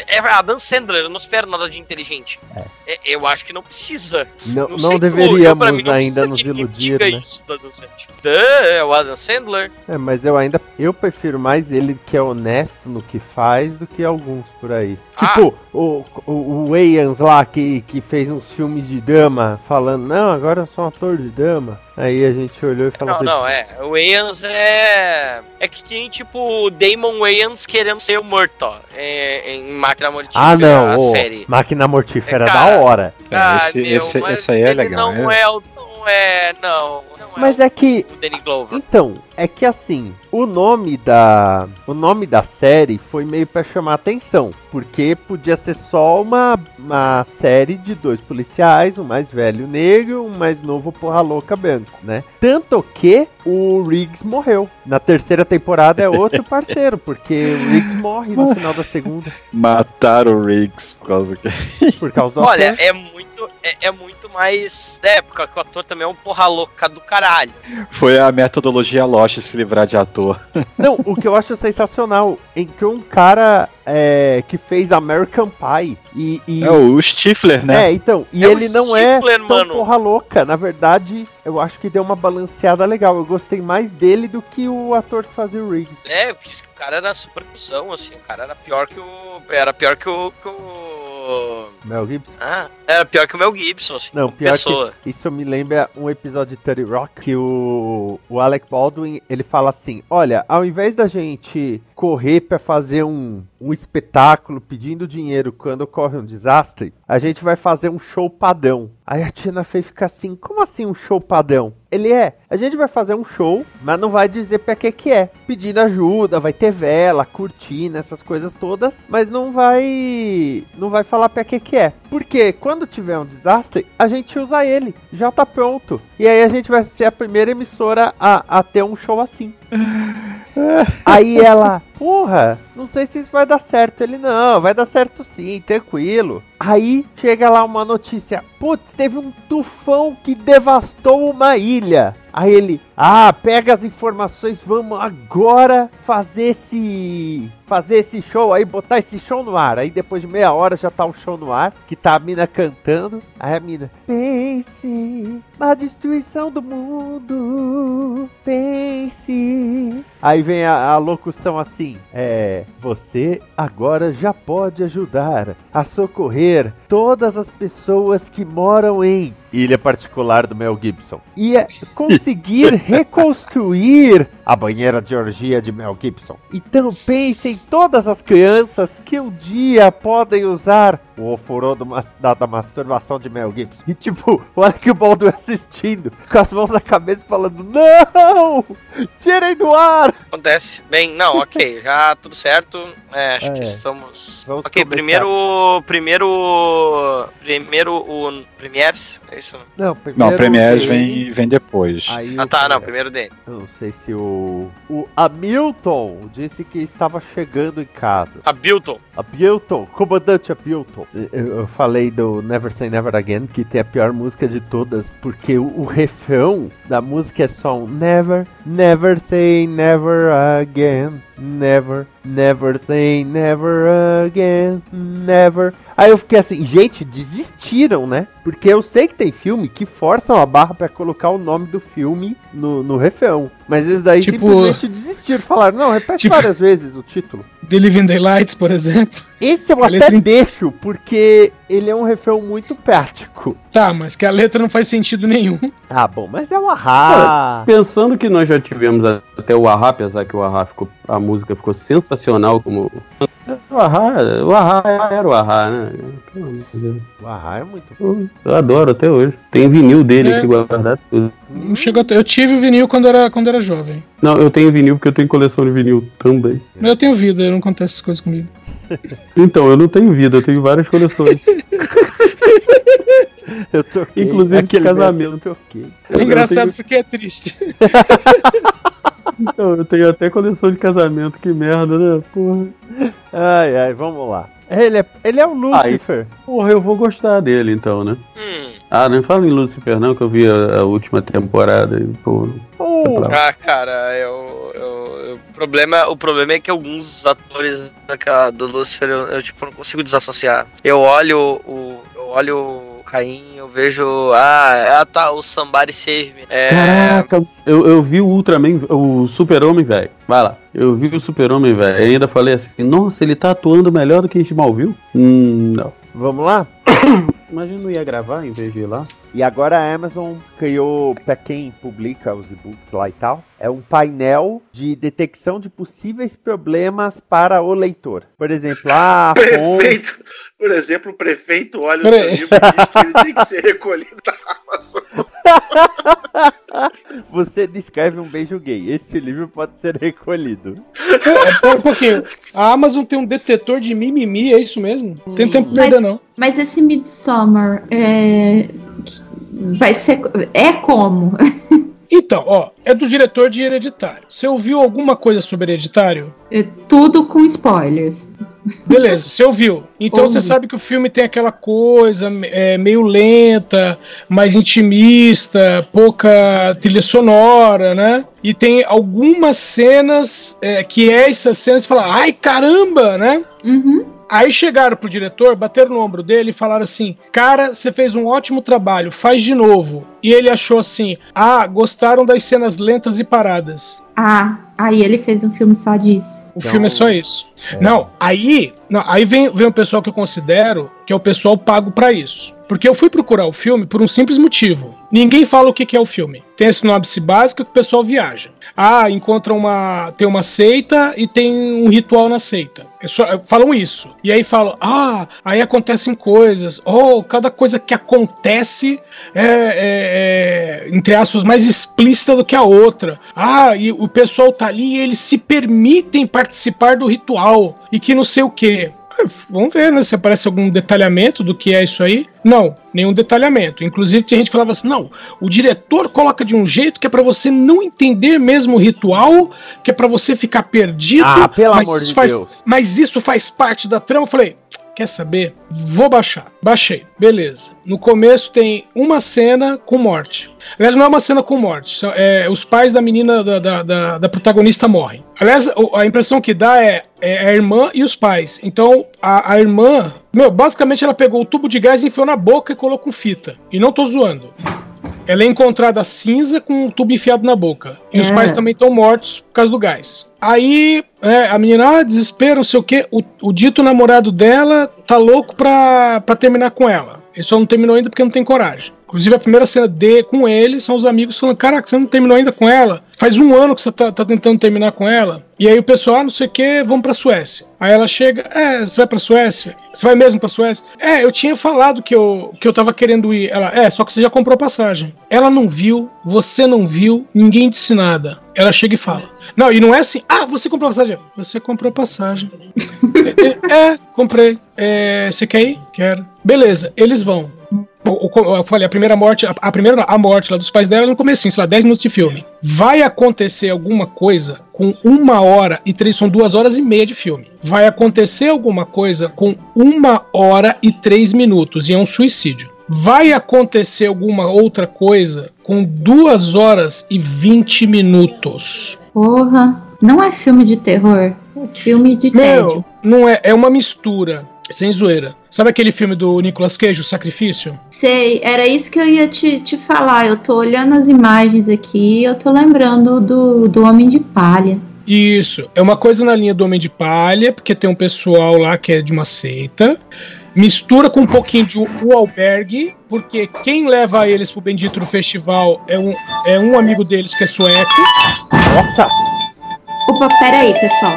É Adam Sandler, eu não espero nada de inteligente. É, eu acho que não precisa. Não, não, tu, deveríamos eu, mim, não ainda nos iludir, né? isso do Adam Sandler. Tipo, "Duh, é o Adam Sandler. É, mas eu ainda eu prefiro mais ele que é honesto no que faz do que alguns por aí. Ah. Tipo, o, o, o Wayans lá que, que fez uns filmes de dama falando, não, agora eu sou um ator de dama. Aí a gente olhou e falou Não, assim, não, é. O Wayans é. É que tem tipo o Damon Wayans querendo ser o Murtaugh é, em Máquina Mortífera, Ah, não, a ô, série. Máquina Mortífera é cara, da hora. Ah, esse- meu, esse- mas esse aí é legal, Não é. é o. Não é, não. não Mas é que o Danny Glover. Então, é que assim, o nome da o nome da série foi meio pra chamar atenção, porque podia ser só uma, uma série de dois policiais, um mais velho negro, um mais novo porra louca branco, né? Tanto que o Riggs morreu. Na terceira temporada é outro [LAUGHS] parceiro, porque o Riggs morre no final da segunda Mataram o Riggs por causa que. por causa do Olha, é muito, é, é muito mais da época, que o ator também é um porra louca do caralho. Foi a metodologia Lost se livrar de ator. [LAUGHS] Não, o que eu acho sensacional, entrou um cara é, que fez American Pie e, e- É o Stifler, né? É, então, e É ele não é Stifler, tão mano. porra louca. Na verdade, eu acho que deu uma balanceada legal. Eu gostei mais dele do que o ator que fazia o Riggs. É, eu disse que o cara era super cuzão, assim, o cara era pior que o. Era pior que o. Que o... Mel Gibson. Ah, era pior que o Mel Gibson, assim, Não, pior pessoa. que isso me lembra um episódio de 30 Rock que o, o Alec Baldwin, ele fala assim, olha, ao invés da gente correr pra fazer um, um espetáculo pedindo dinheiro quando ocorre um desastre, a gente vai fazer um show padrão. Aí a Tina Fey fica assim, como assim um show padrão? Ele é, a gente vai fazer um show, mas não vai dizer pra que que é. Pedindo ajuda, vai ter vela, cortina, essas coisas todas, mas não vai não vai falar pra que que é. Porque quando tiver um desastre, a gente usa ele, já tá pronto. E aí a gente vai ser a primeira emissora a, a ter um show assim. [LAUGHS] [LAUGHS] Aí ela, porra, não sei se isso vai dar certo. Ele, não, vai dar certo sim, tranquilo. Aí chega lá uma notícia: putz, teve um tufão que devastou uma ilha. Aí ele, ah, pega as informações, vamos agora fazer esse. Fazer esse show aí, botar esse show no ar. Aí depois de meia hora já tá o show no ar, que tá a mina cantando. Aí a mina, pense na destruição do mundo, pense. Aí vem a, a locução assim: é, você agora já pode ajudar a socorrer todas as pessoas que moram em ilha particular do Mel Gibson e é [LAUGHS] conseguir reconstruir a banheira de orgia de Mel Gibson. Então pense em todas as crianças que um dia podem usar o ofurô do mas- da, da masturbação de Mel Gibson. E tipo, olha que o Baldur [LAUGHS] assistindo, com as mãos na cabeça falando, não! Tirem do ar! Acontece. Bem, não, [LAUGHS] ok, já tudo certo. É, acho É. que estamos. Vamos ok, começar. primeiro. Primeiro. Primeiro o Premiers, é isso? Não, primeiro Não, Premiers vem, vem depois. aí Ah o tá, não, primeiro dele. Eu não sei se o. O Hamilton disse que estava chegando em casa. A Bilton. Hamilton, comandante Hamilton. Eu, eu falei do Never Say Never Again, que tem a pior música de todas, porque o, o refrão da música é só um Never, never say never again. Never, never say never again. Never. Aí eu fiquei assim, gente, desistiram, né? Porque eu sei que tem filme que forçam a barra pra colocar o nome do filme no, no refrão. Mas eles daí Tipo- simplesmente desistiram. Falaram, não, repete Tipo- várias vezes o título. The Living Daylights, por exemplo. Esse eu A até letra deixo, porque ele é um refrão muito prático. Tá, mas que a letra não faz sentido nenhum. Ah, bom, mas é um ahá. Pensando que nós já tivemos a- até o Ahá, apesar que o Ahá ficou. A música ficou sensacional como. O Ahá, o Ahá era o Ahá, né? O ahá é muito Eu, eu adoro até hoje. Tem vinil dele É. aqui guardado. tudo. Chegou até- Eu tive o vinil quando era, quando era jovem. Não, eu tenho vinil porque eu tenho coleção de vinil também. Mas eu tenho vida, não acontece essas coisas comigo. [LAUGHS] Então, eu não tenho vida, eu tenho várias coleções. [LAUGHS] Eu troquei. Inclusive de casamento. mesmo eu troquei. É engraçado [LAUGHS] porque é triste. Então, eu tenho até coleção de casamento, que merda, né? Porra. Ai, ai, vamos lá. Ele é, ele é o Lucifer. Porra, eu vou gostar dele então, né? Hum. Ah, não fala em Lucifer não, que eu vi a, a última temporada e, pô. Oh, Ah, cara, eu, eu, eu- o, problema, o problema é que alguns atores daquela, do Lucifer eu, eu, tipo, não consigo desassociar. Eu olho o. Eu olho o Caim, eu vejo. Ah, ah tá, o Somebody Save Me. É, Caraca, eu, eu vi o Ultraman, o Super-Homem, velho. Vai lá. Eu vi o Super-Homem, velho. E ainda falei assim, nossa, ele tá atuando melhor do que Smallville? Hum, não. Vamos lá? [COUGHS] Imagina não ia gravar em vez de ir lá. E agora a Amazon criou, pra quem publica os e-books lá e tal, é um painel de detecção de possíveis problemas para o leitor. Por exemplo, ah, a [LAUGHS] fonte- Prefeito, por exemplo, o prefeito olha o Peraí. seu livro e diz que ele tem que ser recolhido da [LAUGHS] Amazon. [LAUGHS] você descreve um beijo gay. Esse livro pode ser recolhido. Pera um pouquinho. A Amazon tem um detetor de mimimi, é isso mesmo? Tem tempo perder, não. Mas esse Midsommar é... vai ser. É como? [LAUGHS] Então, ó, é do diretor de Hereditário. Você ouviu alguma coisa sobre Hereditário? É tudo com spoilers. Beleza, você ouviu. Então você Ouvi. sabe que o filme tem aquela coisa é, meio lenta, mais intimista, pouca trilha sonora, né? E tem algumas cenas é, que é essas cenas que fala, ai caramba, né? Uhum. Aí chegaram pro diretor, bateram no ombro dele e falaram assim: Cara, você fez um ótimo trabalho, faz de novo. E ele achou assim: Ah, gostaram das cenas lentas e paradas. Ah, aí ele fez um filme só disso. O Então, filme é só isso. Não, aí, não, aí vem, vem o pessoal que eu considero que é o pessoal pago pra isso. Porque eu fui procurar o filme por um simples motivo. Ninguém fala o que, que é o filme. Tem a sinopse básica que o pessoal viaja. Ah, encontra uma. Tem uma seita e tem um ritual na seita. É só- falam isso. E aí falam, ah, aí acontecem coisas. Oh, cada coisa que acontece é, é, é, entre aspas, mais explícita do que a outra. Ah, e o pessoal tá ali e eles se permitem participar do ritual. E que não sei o que. Vamos ver, né? Se aparece algum detalhamento do que é isso aí. Não, nenhum detalhamento. Inclusive, tinha gente que falava assim: não, o diretor coloca de um jeito que é para você não entender mesmo o ritual, que é para você ficar perdido. Ah, pelo mas amor isso de faz, Deus. Mas isso faz parte da trama. Eu falei. Quer saber? Vou baixar. Baixei. Beleza. No começo tem uma cena com morte. Aliás, não é uma cena com morte. são- é, os pais da menina, da, da, da- da protagonista morrem. Aliás, a impressão que dá é, é a irmã e os pais. Então, a, a irmã, meu, basicamente ela pegou o tubo de gás enfiou na boca e colocou com fita. E não tô zoando. Ela é encontrada cinza com o tubo enfiado na boca. E os É. pais também estão mortos por causa do gás. Aí é, a menina, ah, desespero, não sei o quê. O, o dito namorado dela tá louco pra, pra terminar com ela. Ele só não terminou ainda porque não tem coragem. Inclusive, a primeira cena de com ele são os amigos falando: Caraca, você não terminou ainda com ela? Faz um ano que você tá, tá tentando terminar com ela. E aí o pessoal, ah, não sei o que, vamos pra Suécia. Aí ela chega: É, você vai pra Suécia? Você vai mesmo pra Suécia? É, eu tinha falado que eu, que eu tava querendo ir. Ela, é, só que você já comprou passagem. Ela não viu, você não viu, ninguém disse nada. Ela chega e fala. Não, e não é assim, ah, você comprou passagem. Você comprou passagem. [LAUGHS] é, é, comprei. É, você quer ir? Quero. Beleza, eles vão. Eu falei, a primeira morte, a, primeira, a morte lá dos pais dela no comecinho, sei lá, 10 minutos de filme. Vai acontecer alguma coisa com uma hora e três, são duas horas e meia de filme. Vai acontecer alguma coisa com uma hora e três minutos, e é um suicídio. Vai acontecer alguma outra coisa com duas horas e 20 minutos. Porra. Não é filme de terror. É filme de tédio. Meu, não é, é uma mistura, sem zoeira. Sabe aquele filme do Nicolas Cage, O Sacrifício? Sei, era isso que eu ia te, te falar. Eu tô olhando as imagens aqui e eu tô lembrando do, do Homem de Palha. Isso, é uma coisa na linha do Homem de Palha, porque tem um pessoal lá que é de uma seita. Mistura com um pouquinho de o albergue, porque quem leva eles pro Bendito no festival é um, é um amigo deles que é sueco. Nossa! Opa, pera aí, pessoal.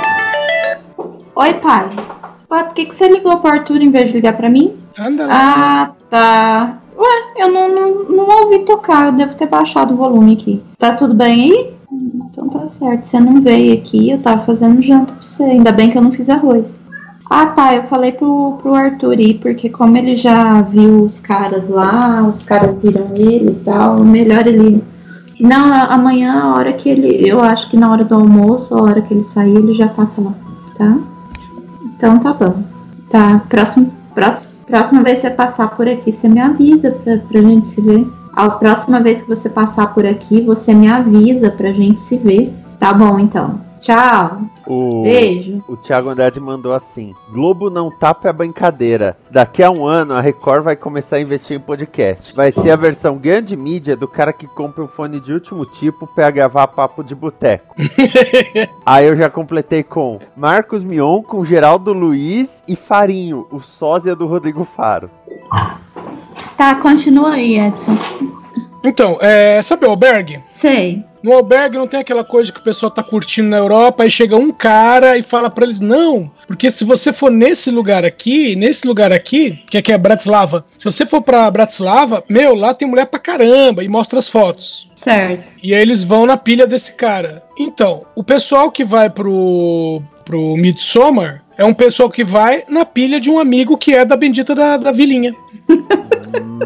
Oi, pai. Pai, por que, que você ligou pro Arthur em vez de ligar pra mim? Anda Ah, tá. Ué, eu não, não, não ouvi tocar, eu devo ter baixado o volume aqui. Tá tudo bem aí? Então tá certo. Você não veio aqui, eu tava fazendo janta pra você. Ainda bem que eu não fiz arroz. Ah, tá. Eu falei pro, pro Arthur ir, porque como ele já viu os caras lá, os caras viram ele e tal, melhor ele. Não, amanhã, a hora que ele. Eu acho que na hora do almoço, a hora que ele sair, ele já passa lá, tá? Então tá bom. Tá, próximo, próximo, próxima vez que você passar por aqui, você me avisa pra, pra gente se ver. A próxima vez que você passar por aqui, você me avisa pra gente se ver. Tá bom, então. Tchau. O, Beijo. O Thiago Andrade mandou assim: Globo não tapa a brincadeira. Daqui a um ano a Record vai começar a investir em podcast. Vai ser a versão grande mídia do cara que compra um fone de último tipo pra gravar papo de boteco. [LAUGHS] Aí eu já completei com Marcos Mion, com Geraldo Luiz e Farinho, o sósia do Rodrigo Faro. Tá, continua aí, Edson. Então, é, sabe o albergue? Sei. No albergue não tem aquela coisa que o pessoal tá curtindo na Europa e chega um cara e fala pra eles: não, porque se você for nesse lugar aqui, nesse lugar aqui, que aqui é Bratislava, se você for pra Bratislava, meu, lá tem mulher pra caramba e mostra as fotos. Certo. E aí eles vão na pilha desse cara. Então, o pessoal que vai pro, pro Midsommar é um pessoal que vai na pilha de um amigo que é da bendita da, da vilinha. [LAUGHS]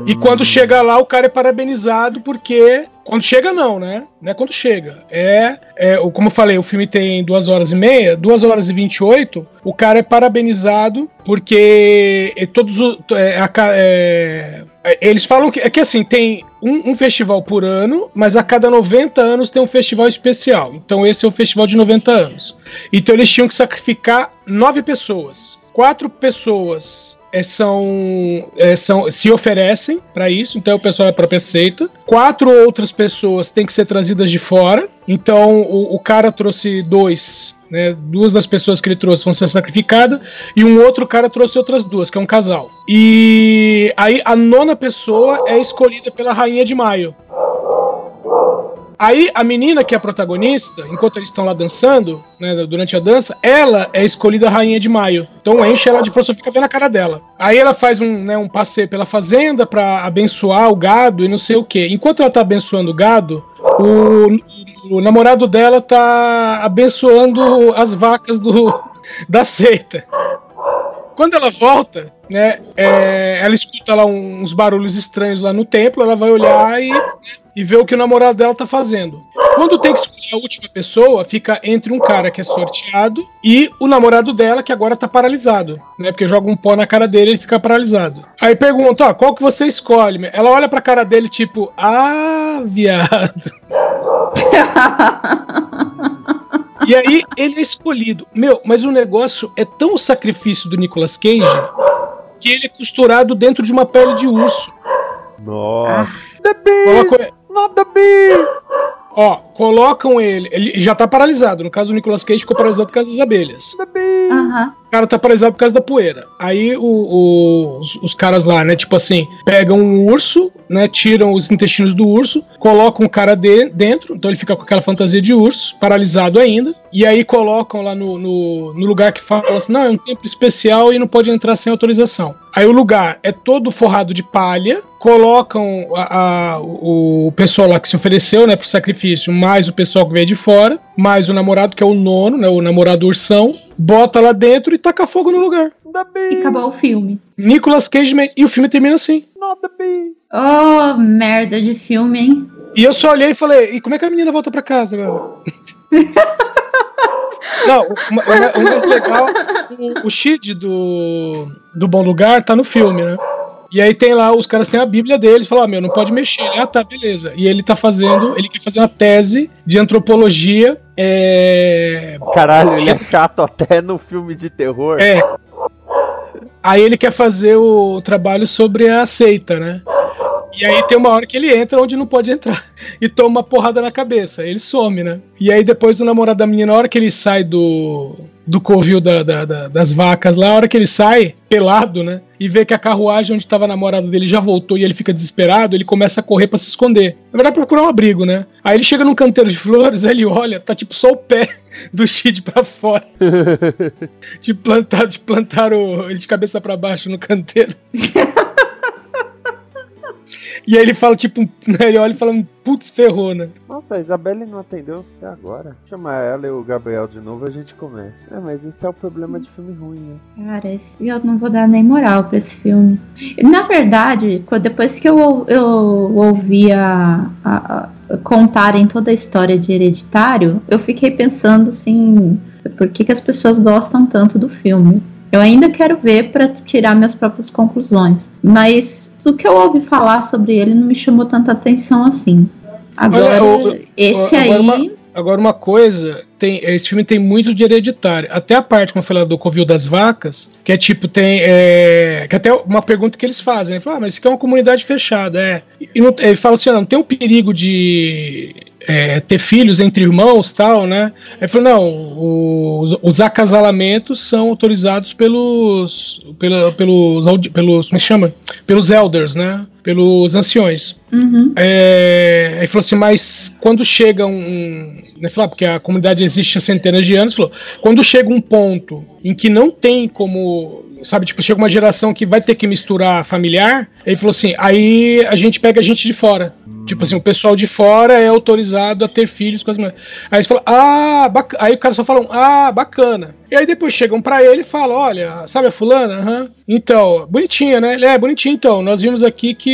E quando chega lá, o cara é parabenizado porque. Quando chega, não, né? Não é quando chega. É, é. Como eu falei, o filme tem duas horas e meia, duas horas e vinte e oito. O cara é parabenizado porque todos os. é, é, é, eles falam que. É que assim, tem um, um festival por ano, mas a cada 90 anos tem um festival especial. Então esse é o festival de 90 anos. Então eles tinham que sacrificar nove pessoas. Quatro pessoas é, são, é, são se oferecem para isso, então o pessoal é própria seita. Quatro outras pessoas têm que ser trazidas de fora. Então o, o cara trouxe dois, né, duas das pessoas que ele trouxe vão ser sacrificadas e um outro cara trouxe outras duas, que é um casal. E aí a nona pessoa é escolhida pela rainha de maio. Aí a menina que é a protagonista, enquanto eles estão lá dançando, né, durante a dança, ela é escolhida rainha de maio. Então enche ela de flor, só fica vendo a cara dela. Aí ela faz um, né, um passeio pela fazenda pra abençoar o gado e não sei o que. Enquanto ela tá abençoando o gado, o, o namorado dela tá abençoando as vacas do, da seita. Quando ela volta, né, é, ela escuta lá uns barulhos estranhos lá no templo, ela vai olhar e, e ver o que o namorado dela tá fazendo. Quando tem que escolher a última pessoa, fica entre um cara que é sorteado e o namorado dela, que agora tá paralisado, né? Porque joga um pó na cara dele e ele fica paralisado. Aí pergunta, ó, qual que você escolhe? Ela olha pra cara dele, tipo, ah, viado. [LAUGHS] E aí ele é escolhido. Meu, mas o negócio é tão o sacrifício do Nicolas Cage que ele é costurado dentro de uma pele de urso. Nossa. The Beast! Not the Beast! Ó, colocam ele. Ele já tá paralisado. No caso, o Nicolas Cage ficou paralisado por causa das abelhas. Aham. O cara tá paralisado por causa da poeira. Aí o- o- os, os caras lá, né, tipo assim, pegam um urso, né, tiram os intestinos do urso, colocam o cara de, dentro, então ele fica com aquela fantasia de urso, paralisado ainda, e aí colocam lá no, no, no lugar que fala assim, não, é um templo especial e não pode entrar sem autorização. Aí o lugar é todo forrado de palha, colocam a- a- o, o pessoal lá que se ofereceu, né, pro sacrifício, mais o pessoal que veio de fora, mais o namorado, que é o nono, né, o namorado ursão, bota lá dentro e taca fogo no lugar. E acabou o filme. Nicolas Cage e o filme termina assim. Oh, merda de filme, hein? E eu só olhei e falei, e como é que a menina volta pra casa agora? [LAUGHS] Não, o, o- o mais legal, o, o Shid do, do Bom Lugar tá no filme, né? E aí tem lá, os caras têm a Bíblia deles, falam, ah, meu, não pode mexer. Ele, ah, tá, beleza. E ele tá fazendo, ele quer fazer uma tese de antropologia. É... Caralho, ele é chato até no filme de terror. É. Aí ele quer fazer o trabalho sobre a seita, né? E aí tem uma hora que ele entra onde não pode entrar [LAUGHS] e toma uma porrada na cabeça. Ele some, né? E aí depois o namorado da menina, na hora que ele sai do, do covil da- da- da- das vacas lá, a hora que ele sai, pelado, né? E vê que a carruagem onde estava a namorada dele já voltou e ele fica desesperado, ele começa a correr pra se esconder. Na verdade, procurar um abrigo, né? Aí ele chega num canteiro de flores, [LAUGHS] aí ele olha, tá tipo só o pé [LAUGHS] do Shid pra fora. de plantar, de plantar o, ele de cabeça pra baixo no canteiro. E aí ele fala, tipo, [LAUGHS] ele olha e fala, putz, ferrou, né? Nossa, a Isabelle não atendeu até agora. Chama ela e o Gabriel de novo, a gente começa. É, mas esse é o problema de filme ruim, né? Cara, esse, eu não vou dar nem moral pra esse filme. Na verdade, depois que eu, eu ouvi a, a- a- contarem toda a história de Hereditário, eu fiquei pensando assim, por que, que as pessoas gostam tanto do filme? Eu ainda quero ver pra tirar minhas próprias conclusões, mas o que eu ouvi falar sobre ele não me chamou tanta atenção assim. Agora, Olha, esse agora aí. Uma, agora, uma coisa, tem, esse filme tem muito de hereditário. Até a parte, como eu falei, do Covil das Vacas, que é tipo, tem. É, que até uma pergunta que eles fazem. Ele fala, ah, mas isso aqui é uma comunidade fechada. É. E não, ele fala assim: ah, não tem o perigo de. É, ter filhos entre irmãos tal, né? Ele falou, não, os, os acasalamentos são autorizados pelos, pela, pelos, pelos, como é que chama? Pelos elders, né? Pelos anciões. Uhum. É, ele falou assim, mas quando chega um. Né, falou, ah, porque a comunidade existe há centenas de anos, falou, quando chega um ponto em que não tem como. Sabe, tipo, chega uma geração que vai ter que misturar familiar, ele falou assim, aí a gente pega a gente de fora. Tipo assim, o pessoal de fora é autorizado a ter filhos com as mulheres. Aí eles falam, ah, bacana. Aí o cara só falam, ah, bacana. E aí depois chegam pra ele e falam, olha, sabe a fulana? Aham. Então, bonitinha, né? Ele é bonitinho, então. Nós vimos aqui que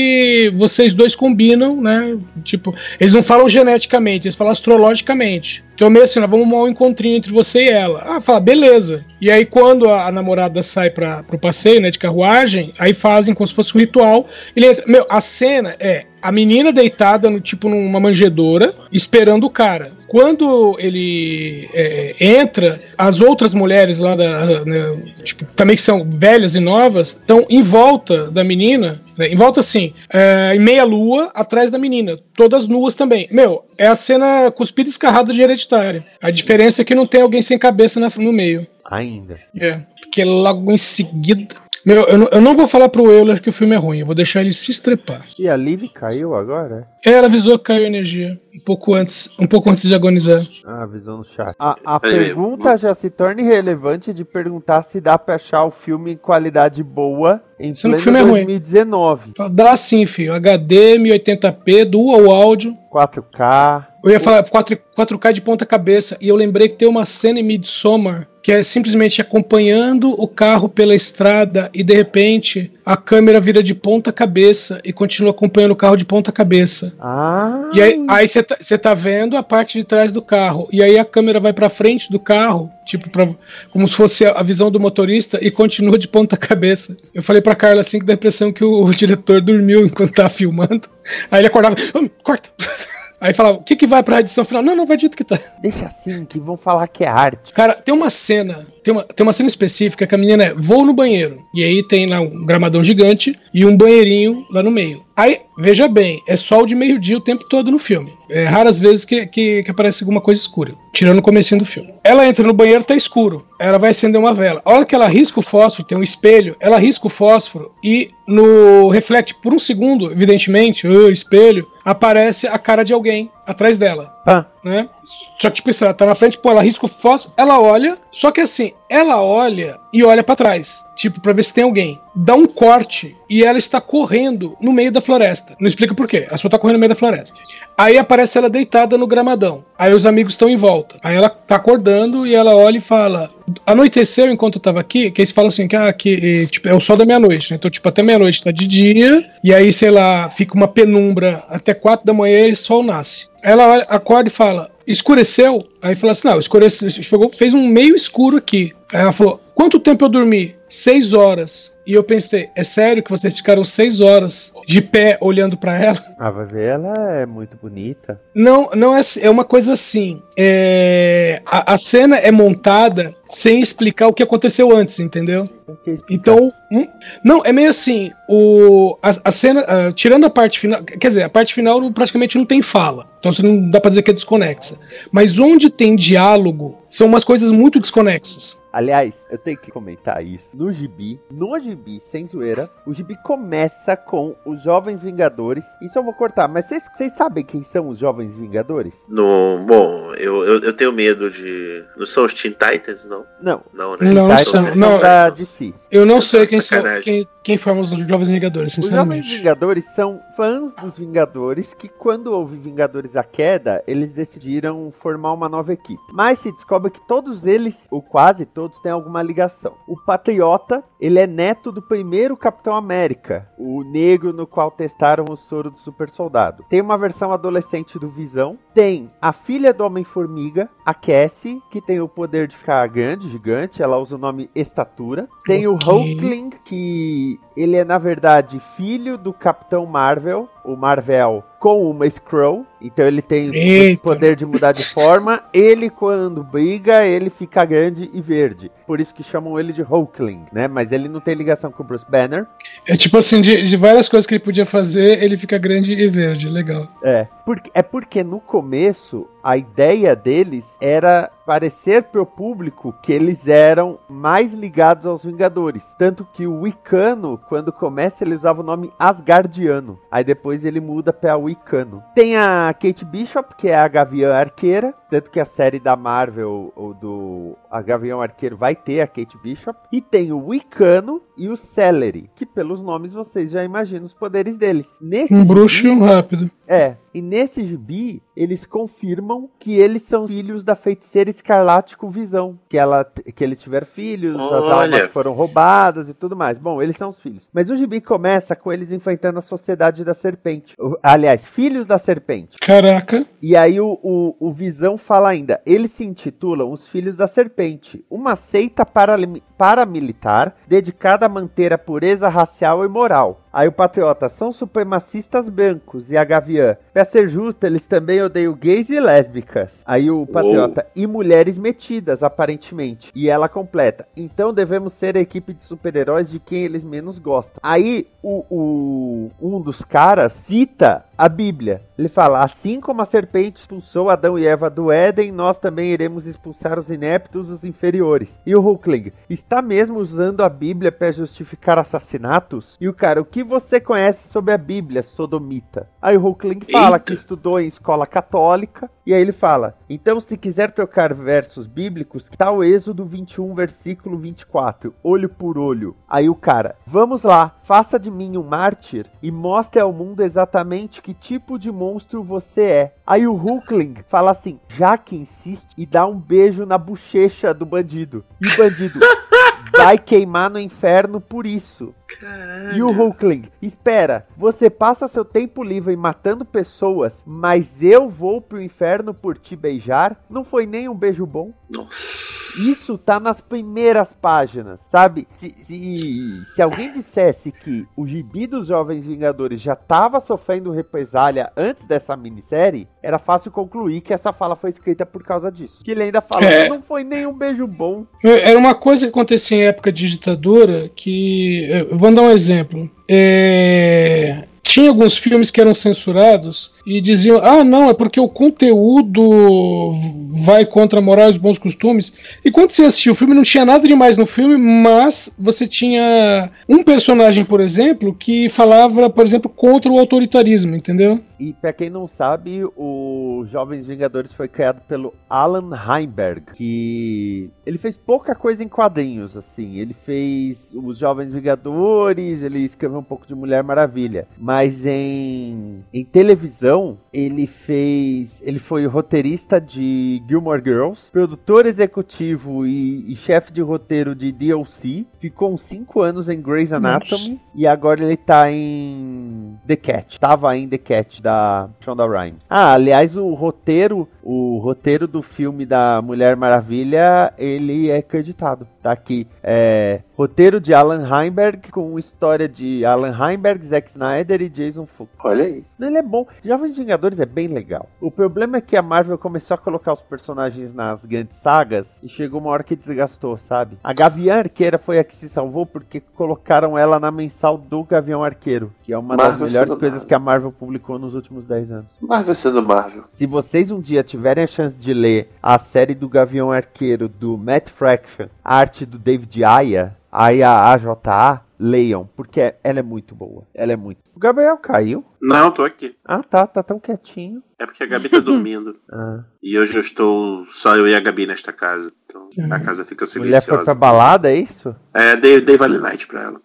vocês dois combinam, né? Tipo, eles não falam geneticamente, eles falam astrologicamente. Então, meio assim, nós vamos arrumar um encontrinho entre você e ela. Ah, fala, beleza. E aí, quando a, a namorada sai para pro passeio, né, de carruagem, aí fazem como se fosse um ritual. Ele entra- Meu, a cena é a menina deitada, no, tipo, numa manjedoura, esperando o cara. Quando ele é, entra, as outras mulheres lá da. né, tipo, também que são velhas e novas, estão em volta da menina, né, em volta assim, é, em meia lua, atrás da menina. Todas nuas também. Meu, é a cena cuspida e escarrada de hereditário. A diferença é que não tem alguém sem cabeça na- no meio. Ainda. É, porque logo em seguida. Meu, eu não, eu não vou falar pro Euler que o filme é ruim, eu vou deixar ele se estrepar. E a Liv caiu agora? Ela avisou que caiu energia. Um pouco antes, um pouco antes de agonizar. Ah, visão no chat. A, a pergunta já se torna irrelevante de perguntar se dá pra achar o filme em qualidade boa em Sendo que o pleno filme é ruim. 2019. Dá sim, filho. HD, 1080p, dual áudio. 4K. Eu ia falar 4, 4K de ponta cabeça. E eu lembrei que tem uma cena em Midsommar que é simplesmente acompanhando o carro pela estrada e de repente a câmera vira de ponta cabeça e continua acompanhando o carro de ponta cabeça. Ah. E aí aí você tá, tá vendo a parte de trás do carro. E aí a câmera vai pra frente do carro, tipo, pra, como se fosse a visão do motorista, e continua de ponta cabeça. Eu falei pra Carla assim que dá a impressão que o, diretor dormiu enquanto tava filmando. Aí ele acordava, "Hum, corta! [LAUGHS] Aí falava, o que, que vai pra edição final? Não, não, vai dito que tá. Deixa assim, que vão falar que é arte. Cara, tem uma cena, tem uma, tem uma cena específica que a menina é vou no banheiro. E aí tem lá um gramadão gigante e um banheirinho lá no meio. Aí, veja bem, é sol de meio-dia o tempo todo no filme. É raras vezes que, que, que aparece alguma coisa escura. Tirando o comecinho do filme. Ela entra no banheiro, tá escuro. Ela vai acender uma vela. A hora que ela risca o fósforo, tem um espelho, ela risca o fósforo e no reflete por um segundo, evidentemente, o espelho, aparece a cara de alguém atrás dela. Ah. Né? Só que, tipo assim, ela tá na frente, pô, ela risca o fósforo, ela olha, só que assim, ela olha e olha pra trás, tipo, pra ver se tem alguém. Dá um corte e ela está correndo no meio da floresta. Não explica por quê, ela só tá correndo no meio da floresta. Aí aparece ela deitada no gramadão. Aí os amigos estão em volta. Aí ela tá acordando e ela olha e fala: Anoiteceu enquanto eu tava aqui, que eles falam assim: que, ah, que tipo, é o sol da meia-noite, né? Então, tipo, até meia-noite tá de dia, e aí, sei lá, fica uma penumbra até quatro da manhã e o sol nasce. Ela acorda e fala: escureceu? Aí fala assim: não, escureceu, fez um meio escuro aqui. Aí ela falou: quanto tempo eu dormi? Seis horas. E eu pensei: é sério que vocês ficaram seis horas de pé olhando pra ela? Ah, vai ver, ela é muito bonita. Não, não é, é uma coisa assim. é, a, a cena é montada sem explicar o que aconteceu antes, entendeu? Então, hum, não, é meio assim. O, a, a cena, ah, tirando a parte final, quer dizer, a parte final praticamente não tem fala. Então você não dá pra dizer que é desconexa. Mas onde tem diálogo, são umas coisas muito desconexas. Aliás, eu tenho que comentar isso. No gibi, no gibi, sem zoeira, o gibi começa com os Jovens Vingadores. Isso eu vou cortar, mas vocês vocês sabem quem são os Jovens Vingadores? No, bom, eu, eu, eu tenho medo de. Não são os Teen Titans, não? Não. Não, né? Não, são, Teen não, Titans. da DC. Eu não sei quem, são, quem, quem forma os Jovens Vingadores, Os Jovens sinceramente. Vingadores são fãs dos Vingadores que, quando houve Vingadores à Queda, eles decidiram formar uma nova equipe. Mas se descobre que todos eles, ou quase todos, têm alguma ligação. O Patriota, ele é neto do primeiro Capitão América, o negro no qual testaram o soro do super soldado. Tem uma versão adolescente do Visão. Tem a filha do Homem-Formiga, a Cassie, que tem o poder de ficar grande, gigante. Ela usa o nome Estatura. Tem o Ok. Hulkling, que ele é, na verdade, filho do Capitão Marvel, o Marvel, com uma Skrull. Então ele tem o Eita. poder de mudar de forma. Ele, quando briga, ele fica grande e verde. Por isso que chamam ele de Hulkling, né? Mas ele não tem ligação com o Bruce Banner. É tipo assim, de, de várias coisas que ele podia fazer, ele fica grande e verde. Legal. É. Porque, é porque no começo a ideia deles era parecer pro público que eles eram mais ligados aos Vingadores. Tanto que o Wicano, quando começa, ele usava o nome Asgardiano. Aí depois ele muda pra Wicano. Tem a Kate Bishop, que é a Gavião Arqueira. Tanto que a série da Marvel, ou do a Gavião Arqueiro, vai ter a Kate Bishop. E tem o Wicano e o Celery, que pelos nomes vocês já imaginam os poderes deles. Nesse Um bruxo e um rápido. é, e nesse gibi, eles confirmam que eles são filhos da feiticeira escarlate com visão. Que, ela, que eles tiveram filhos, as Olha. almas foram roubadas e tudo mais. Bom, eles são os filhos. Mas o gibi começa com eles enfrentando a sociedade da serpente. Aliás, filhos da serpente. Caraca. E aí o, o, o Visão fala ainda, eles se intitulam os Filhos da Serpente, uma seita paramilitar dedicada a manter a pureza racial e moral. Aí o Patriota, são supremacistas brancos e a Gaviã. Pra ser justo, eles também odeiam gays e lésbicas. Aí o Patriota, e mulheres metidas, aparentemente. E ela completa, então devemos ser a equipe de super-heróis de quem eles menos gostam. Aí o, o- um dos caras cita a Bíblia. Ele fala: Assim como a serpente expulsou Adão e Eva do Éden, nós também iremos expulsar os ineptos, os inferiores. E o Hulkling, está mesmo usando a Bíblia para justificar assassinatos? E o cara, o que você conhece sobre a Bíblia, sodomita? Aí o Hulkling fala Eita. que estudou em escola católica, e aí ele fala: Então, se quiser trocar versos bíblicos, tá o Êxodo 21, versículo 24, olho por olho. Aí o cara, vamos lá, faça de mim um mártir e mostre ao mundo exatamente que tipo de monstro você é. Aí o Hulkling fala assim, já que insiste, e dá um beijo na bochecha do bandido. E o bandido [LAUGHS] vai queimar no inferno por isso. E o Hulkling, espera, você passa seu tempo livre matando pessoas, mas eu vou pro inferno por te beijar? Não foi nem um beijo bom? Nossa. Isso tá nas primeiras páginas, sabe? Se, se, se alguém dissesse que o gibi dos Jovens Vingadores já tava sofrendo represália antes dessa minissérie, era fácil concluir que essa fala foi escrita por causa disso. Que ele ainda fala É. que não foi nem um beijo bom. Era uma coisa que acontecia em época de ditadura que. Vou dar um exemplo. É, Tinha alguns filmes que eram censurados e diziam: ah, não, é porque o conteúdo vai contra a moral e os bons costumes. E quando você assistia o filme, não tinha nada demais no filme, mas você tinha um personagem, por exemplo, que falava, por exemplo, contra o autoritarismo, entendeu? E pra quem não sabe, o Jovens Vingadores foi criado pelo Alan Heinberg, que ele fez pouca coisa em quadrinhos, assim. Ele fez os Jovens Vingadores, ele escreveu um pouco de Mulher Maravilha, mas em, em televisão ele fez, ele foi roteirista de Gilmore Girls, produtor executivo e, e chefe de roteiro de DLC, ficou uns 5 anos em Grey's Anatomy e agora ele tá em The Cat. Tava em The Cat da Shonda Rhimes. Ah, aliás, o roteiro, o roteiro do filme da Mulher Maravilha, ele é acreditado. Tá aqui. É, roteiro de Alan Heinberg com história de Alan Heinberg, Zack Snyder e Jason Fuchs. Olha aí. Ele é bom. Jovens Vingadores é bem legal. O problema é que a Marvel começou a colocar os personagens nas grandes sagas e chegou uma hora que desgastou, sabe? A Gavião Arqueira foi a que se salvou porque colocaram ela na mensal do Gavião Arqueiro, que é uma das Marvel melhores sendo coisas Marvel. que a Marvel publicou nos últimos 10 anos. Marvel sendo Marvel. Se vocês um dia tiverem a chance de ler a série do Gavião Arqueiro do Matt Fraction, a arte do David Aya, Aya AJA, leiam, porque ela é muito boa. Ela é muito. O Gabriel caiu? Não, tô aqui. Ah, tá, tá tão quietinho. É porque a Gabi tá dormindo. [LAUGHS] Ah. E hoje eu estou só eu e a Gabi nesta casa. Então a casa fica Mulher foi pra silenciosa. balada, é isso? É, dei, dei Vale Night pra ela.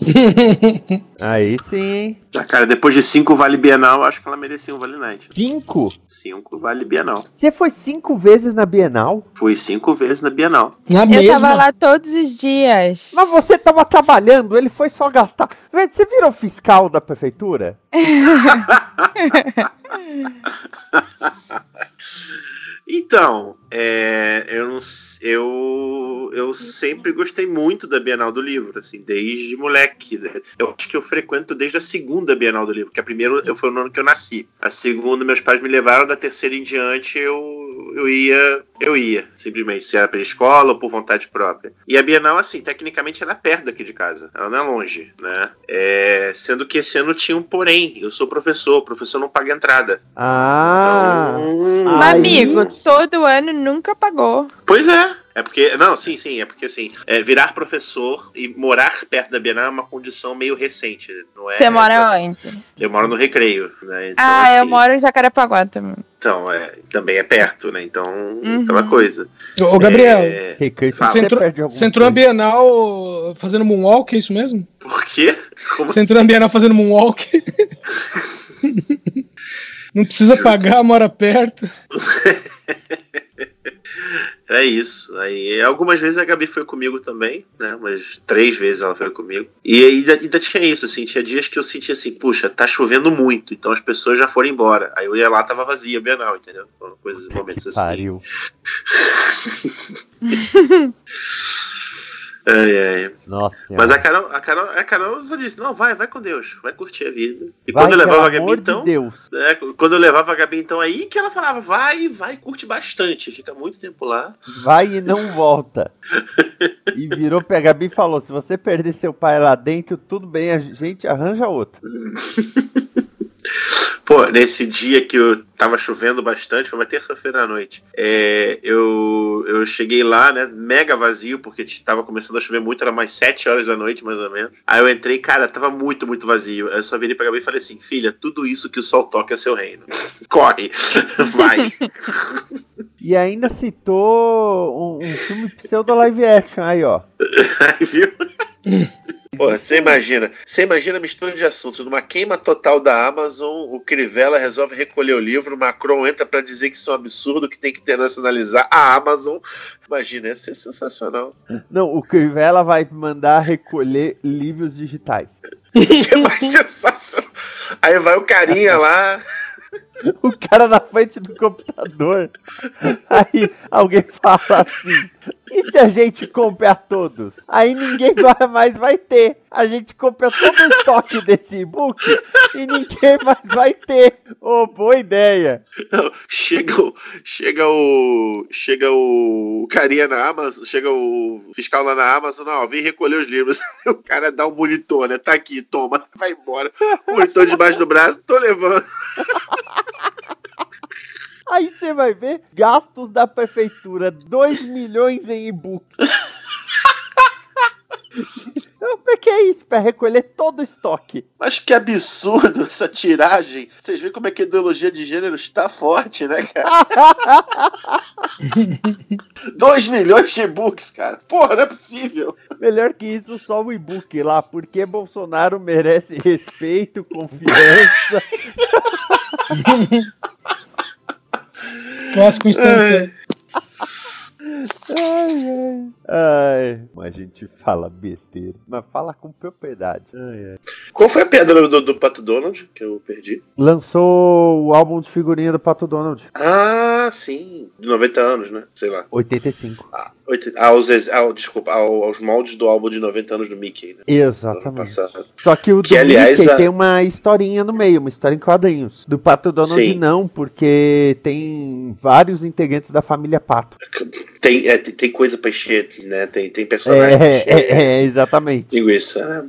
[LAUGHS] Aí sim, cara, depois de cinco Vale Bienal, eu acho que ela merecia um Vale Night. Cinco? Cinco Vale Bienal. Você foi cinco vezes na Bienal? Fui cinco vezes na Bienal. Na Eu tava lá todos os dias. Mas você tava trabalhando, ele foi só gastar. Você virou fiscal da prefeitura? [LAUGHS] Então, é, eu, eu, eu sempre gostei muito da Bienal do Livro, assim, desde moleque. Eu acho que eu frequento desde a segunda Bienal do Livro, que a primeira eu, foi no ano que eu nasci. A segunda, meus pais me levaram, da terceira em diante eu, eu ia, eu ia, simplesmente, se era pela escola ou por vontade própria. E a Bienal, assim, tecnicamente ela é perto daqui de casa, ela não é longe, né? É, sendo que esse ano tinha um porém, eu sou professor, o professor não paga entrada. Ah! Mas, amigo, todo ano nunca pagou. Pois é. É porque. Não, sim, sim. É porque assim, é, virar professor e morar perto da Bienal é uma condição meio recente. Não é, Você mora onde? Eu moro no recreio, né? Então, ah, eu assim, moro em Jacarepaguá também. Então, é, também é perto, né? Então, Uhum. aquela coisa. Ô, Gabriel, É, Fala. você entrou, você entrou na Bienal fazendo moonwalk, é isso mesmo? Por quê? Como Você entrou na Bienal fazendo moonwalk? [LAUGHS] Não precisa pagar, mora perto. [LAUGHS] É isso. Aí algumas vezes a Gabi foi comigo também, né? Umas três vezes ela foi comigo. E ainda, ainda tinha isso, assim, tinha dias que eu sentia assim, puxa, tá chovendo muito, então as pessoas já foram embora. Aí eu ia lá, tava vazia a Bienal, entendeu? Foram coisas, momentos assim. Pariu. [LAUGHS] Ai, ai. Nossa Mas a Carol, a Carol, a Carol só disse, não, vai, vai com Deus, vai curtir a vida. E Vai, quando eu levava a Gabi, de então. Deus. é, quando eu levava a Gabi, então, aí que ela falava, vai, vai, curte bastante, fica muito tempo lá. Vai e não volta. e virou pra Gabi e falou: se você perder seu pai lá dentro, tudo bem, a gente arranja outro. [LAUGHS] Pô, nesse dia que eu tava chovendo bastante, foi uma terça-feira à noite. É, eu, eu cheguei lá, né? Mega vazio, porque tava começando a chover muito, era mais 7 horas da noite, mais ou menos. Aí eu entrei, cara, tava muito, muito vazio. Eu só virei pra Gabi e falei assim: filha, tudo isso que o sol toca é seu reino. [LAUGHS] Corre, [LAUGHS] vai. [LAUGHS] E ainda citou um, um filme pseudo live action aí, ó. Viu? Pô, você imagina, você imagina a mistura de assuntos. Numa queima total da Amazon, o Crivella resolve recolher o livro, Macron entra para dizer que isso é um absurdo, que tem que internacionalizar a Amazon. Imagina, ia ser sensacional. Não, o Crivella vai mandar recolher livros digitais. Que [LAUGHS] mais sensacional. Aí vai o carinha lá. [LAUGHS] O cara na frente do computador. Aí alguém fala assim: e se a gente comprar todos? Aí ninguém mais vai ter. A gente compra todo o estoque desse e-book e ninguém mais vai ter. Ô, boa ideia. Não, chega o. Chega o. Chega o carinha na Amazon, chega o fiscal lá na Amazon, não, vem recolher os livros. [LAUGHS] O cara dá um monitor, né? Tá aqui, toma, vai embora. O monitor debaixo do braço, tô levando. [LAUGHS] Aí você vai ver gastos da prefeitura: 2 milhões em e-book. O que é isso? Pra recolher todo o estoque. Mas que absurdo essa tiragem. Vocês veem como é que a ideologia de gênero está forte, né, cara? [LAUGHS] 2 milhões de e-books, cara. Porra, não é possível. Melhor que isso, só o e-book lá. Porque Bolsonaro merece respeito, confiança. [LAUGHS] Clássico instantâneo. Ai, ai. Ai, mas a gente fala besteira. Mas fala com propriedade. Ai, ai. Qual foi a pedra do, do Pato Donald que eu perdi? Lançou o álbum de figurinha do Pato Donald. Ah, sim. De 90 anos, né? Sei lá. 85. Oito- Aos, ex- ao, desculpa, ao- aos moldes do álbum de 90 anos do Mickey, né? Exatamente. Só que o do Que, aliás, Mickey a- tem uma historinha no meio, uma história em quadrinhos. Do Pato Donald Sim. não, porque tem vários integrantes da família Pato. Tem, é, tem, coisa pra encher, né? Tem, tem personagem pra É, encher. é, é, exatamente. Linguiça. né?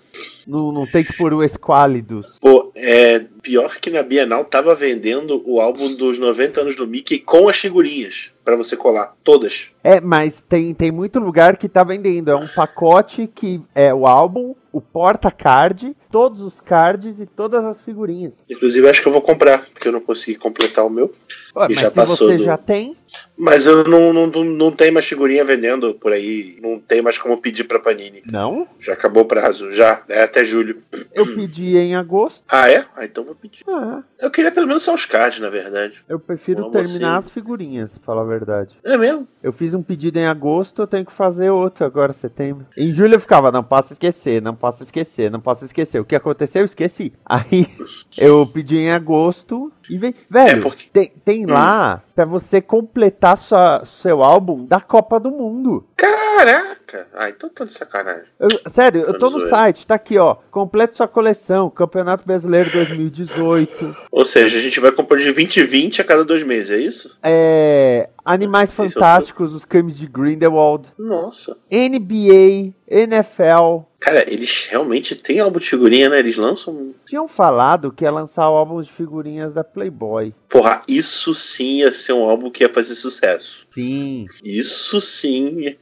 Não, não tem que pôr o Esquálidos. Pô, é pior que na Bienal tava vendendo o álbum dos 90 anos do Mickey com as figurinhas pra você colar, todas. É, mas tem, tem muito lugar que tá vendendo. É um pacote que é o álbum, o porta-card, todos os cards e todas as figurinhas. Inclusive acho que eu vou comprar, porque eu não consegui completar o meu. Ué, e já passou você do... já tem, Mas eu não, não, não, tem mais figurinha vendendo por aí. Não tem mais como pedir pra Panini. não? Já acabou o prazo, já. É até julho. Eu pedi em agosto. Ah, é? Ah, então vou pedir. Ah, Eu queria pelo menos só os cards, na verdade. eu prefiro terminar assim? as figurinhas, pra falar a verdade. É mesmo? Eu fiz um pedido em agosto, eu tenho que fazer outro agora, setembro. Em julho eu ficava, não posso esquecer, não posso esquecer, não posso esquecer. O que aconteceu, eu esqueci. Aí [LAUGHS] eu pedi em agosto e vem. Velho, tem, tem lá pra você completar sua, seu álbum da Copa do Mundo. Caraca! Ah, então tô de sacanagem. Eu- sério, eu tô no site, tá aqui, ó. Complete sua coleção, Campeonato Brasileiro 2018. Ou seja, a gente vai comprar de 20 em 20 a cada dois meses, é isso? É, Animais Fantásticos, os crimes de Grindelwald. Nossa. NBA, NFL. Cara, eles realmente têm álbum de figurinha, né? Eles lançam. Tinham falado que ia lançar o álbum de figurinhas da Playboy. Porra, isso sim ia ser um álbum que ia fazer sucesso. Sim. Isso sim.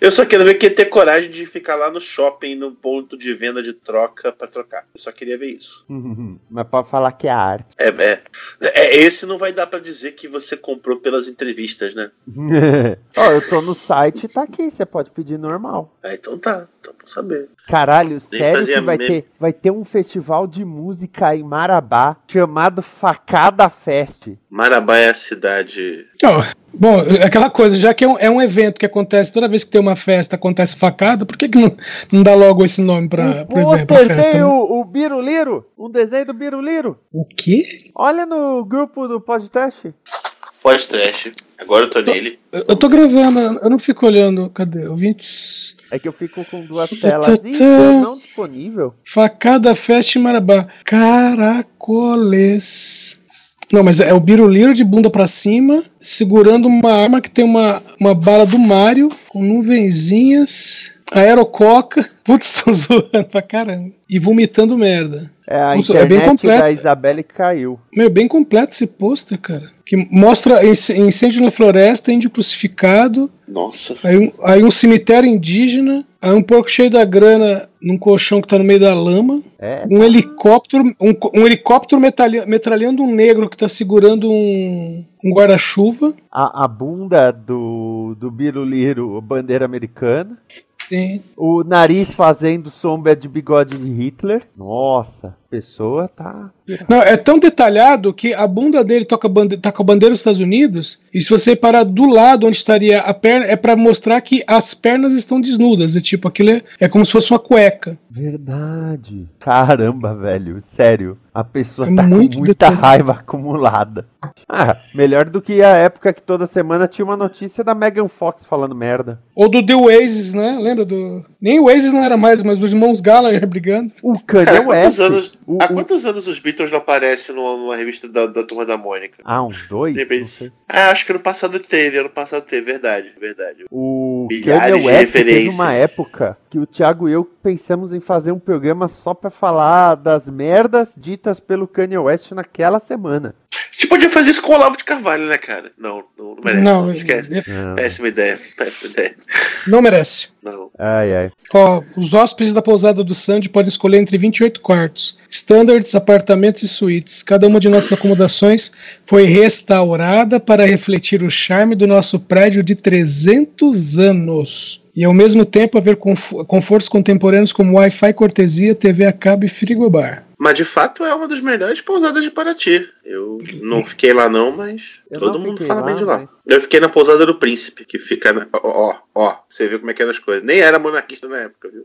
Eu só quero ver quem ia ter coragem de ficar lá no shopping, no ponto de venda de troca pra trocar. Eu só queria ver isso. [LAUGHS] Mas pode falar que é arte. É, é, é, esse não vai dar pra dizer que você comprou pelas entrevistas, né? [LAUGHS] Ó, eu tô no site, tá aqui, você pode pedir normal. Ah, então tá, então pra saber. Caralho, Nem sério que vai meme. ter, vai ter um festival de música em Marabá chamado Facada Fest. Marabá é a cidade. Ó, bom, é aquela coisa, já que é um, é um evento que acontece toda vez que tem uma festa, acontece facada, por que, que não, não dá logo esse nome pra, pro evento, pra festa? tem né? o, o Biruliro, um desenho do Biruliro. O quê? Olha no grupo do podcast. Pode trash. Agora eu tô nele. Eu, eu tô gravando, eu não fico olhando. Cadê? Ouvintes. É que eu fico com duas telas. tá, tá. não disponível. Facada Fest Marabá. Caracoles. Não, mas é o Biruliro de bunda pra cima, segurando uma arma que tem uma, uma bala do Mario, com nuvenzinhas, aerococa. Putz, [LAUGHS] tô zoando pra caramba. E vomitando merda. É a Nossa, é bem internet completo. da Isabelle caiu. Meu, bem completo esse pôster, cara. Que mostra inc- incêndio na floresta, índio crucificado, Nossa. aí um, aí um cemitério indígena, aí um porco cheio da grana num colchão que tá no meio da lama, É. um helicóptero, um, um helicóptero metralha- metralhando um negro que tá segurando um, um guarda-chuva. A, a bunda do, do Biruliro, bandeira americana. Sim. O nariz fazendo sombra de bigode de Hitler. Nossa, pessoa tá. Não, é tão detalhado que a bunda dele toca bande tá com a bandeira dos Estados Unidos, e se você parar do lado onde estaria a perna, é pra mostrar que as pernas estão desnudas. É tipo, aquilo é, é como se fosse uma cueca. Verdade. Caramba, velho. Sério. A pessoa É tá muito com muita raiva acumulada. Ah, melhor do que a época que toda semana tinha uma notícia da Megan Fox falando merda. Ou do The Oasis, né? Lembra do. Nem o Oasis não era mais, mas os irmãos Gallagher [LAUGHS] brigando. O Kanye quantos, West. anos, o- há o- quantos anos os Beatles não aparecem numa, numa revista da, da Turma da Mônica? Ah, uns dois? Ah, acho que ano passado teve, ano passado teve, verdade, verdade. O Milhares Kanye de West teve uma época que o Thiago e eu pensamos em fazer um programa só pra falar das merdas ditas pelo Kanye West naquela semana. A gente podia fazer isso com o Olavo de Carvalho, né, cara? Não, não, não merece. Não, Não, esquece. Não. Péssima ideia, [LAUGHS] péssima ideia. Não merece. Não. Ai, ai. Ó, os hóspedes da pousada do Sandy podem escolher entre 28 quartos, standards, apartamentos e suítes. Cada uma de nossas acomodações foi restaurada para refletir o charme do nosso prédio de 300 anos. E ao mesmo tempo haver conf- confortos contemporâneos como Wi-Fi, cortesia, TV a cabo e frigobar. Mas de fato é uma das melhores pousadas de Paraty. Eu não fiquei lá não, mas Eu todo não mundo fala lá, bem de lá. mas- Eu fiquei na pousada do Príncipe, que fica na... Ó, ó, ó, você vê como é que eram as coisas. Nem era monarquista na época, viu?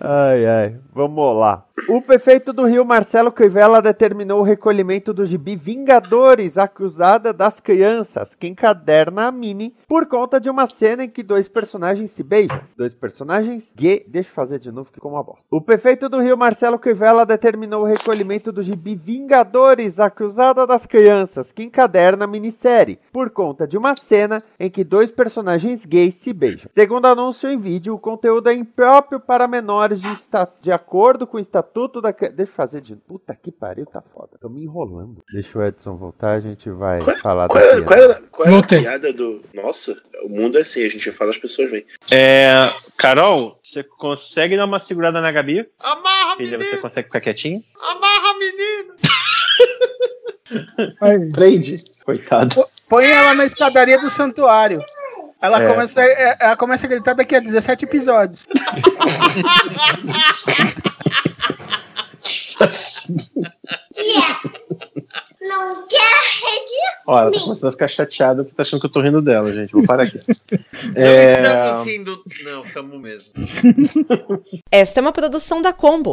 Ai, ai. Vamos lá. O prefeito do Rio, Marcelo Crivella, determinou o recolhimento do gibi Vingadores, acusada das crianças, que encaderna a Mini, por conta de uma cena em que dois personagens se beijam. Dois personagens gay. Deixa eu fazer de novo, que ficou uma bosta. O prefeito do Rio, Marcelo Crivella, determinou o recolhimento do gibi Vingadores, acusada das crianças, que encaderna a minissérie, por conta de uma cena em que dois personagens gays se beijam. Segundo anúncio em vídeo, o conteúdo é impróprio para menores de, de acordo com o Estatuto da... Deixa eu fazer de... Puta que pariu, tá foda. Tô me enrolando. Deixa o Edson voltar, a gente vai falar Qual da era, piada. qual era, qual era a piada do. Nossa, o mundo é assim, a gente fala, as pessoas vêm. É, Carol, você consegue dar uma segurada na Gabi? Amarra, Filha, você consegue ficar quietinho? Amarra, menino! Prende. Coitado. Põe ela na escadaria do santuário. Ela, É. começa, é, ela começa a gritar daqui a 17 episódios. Não quer rede? Ó, ela tá começando a ficar chateada porque tá achando que eu tô rindo dela, gente. Vou parar aqui. É... Não, rindo. Não, tamo mesmo. Esta é uma produção da Combo.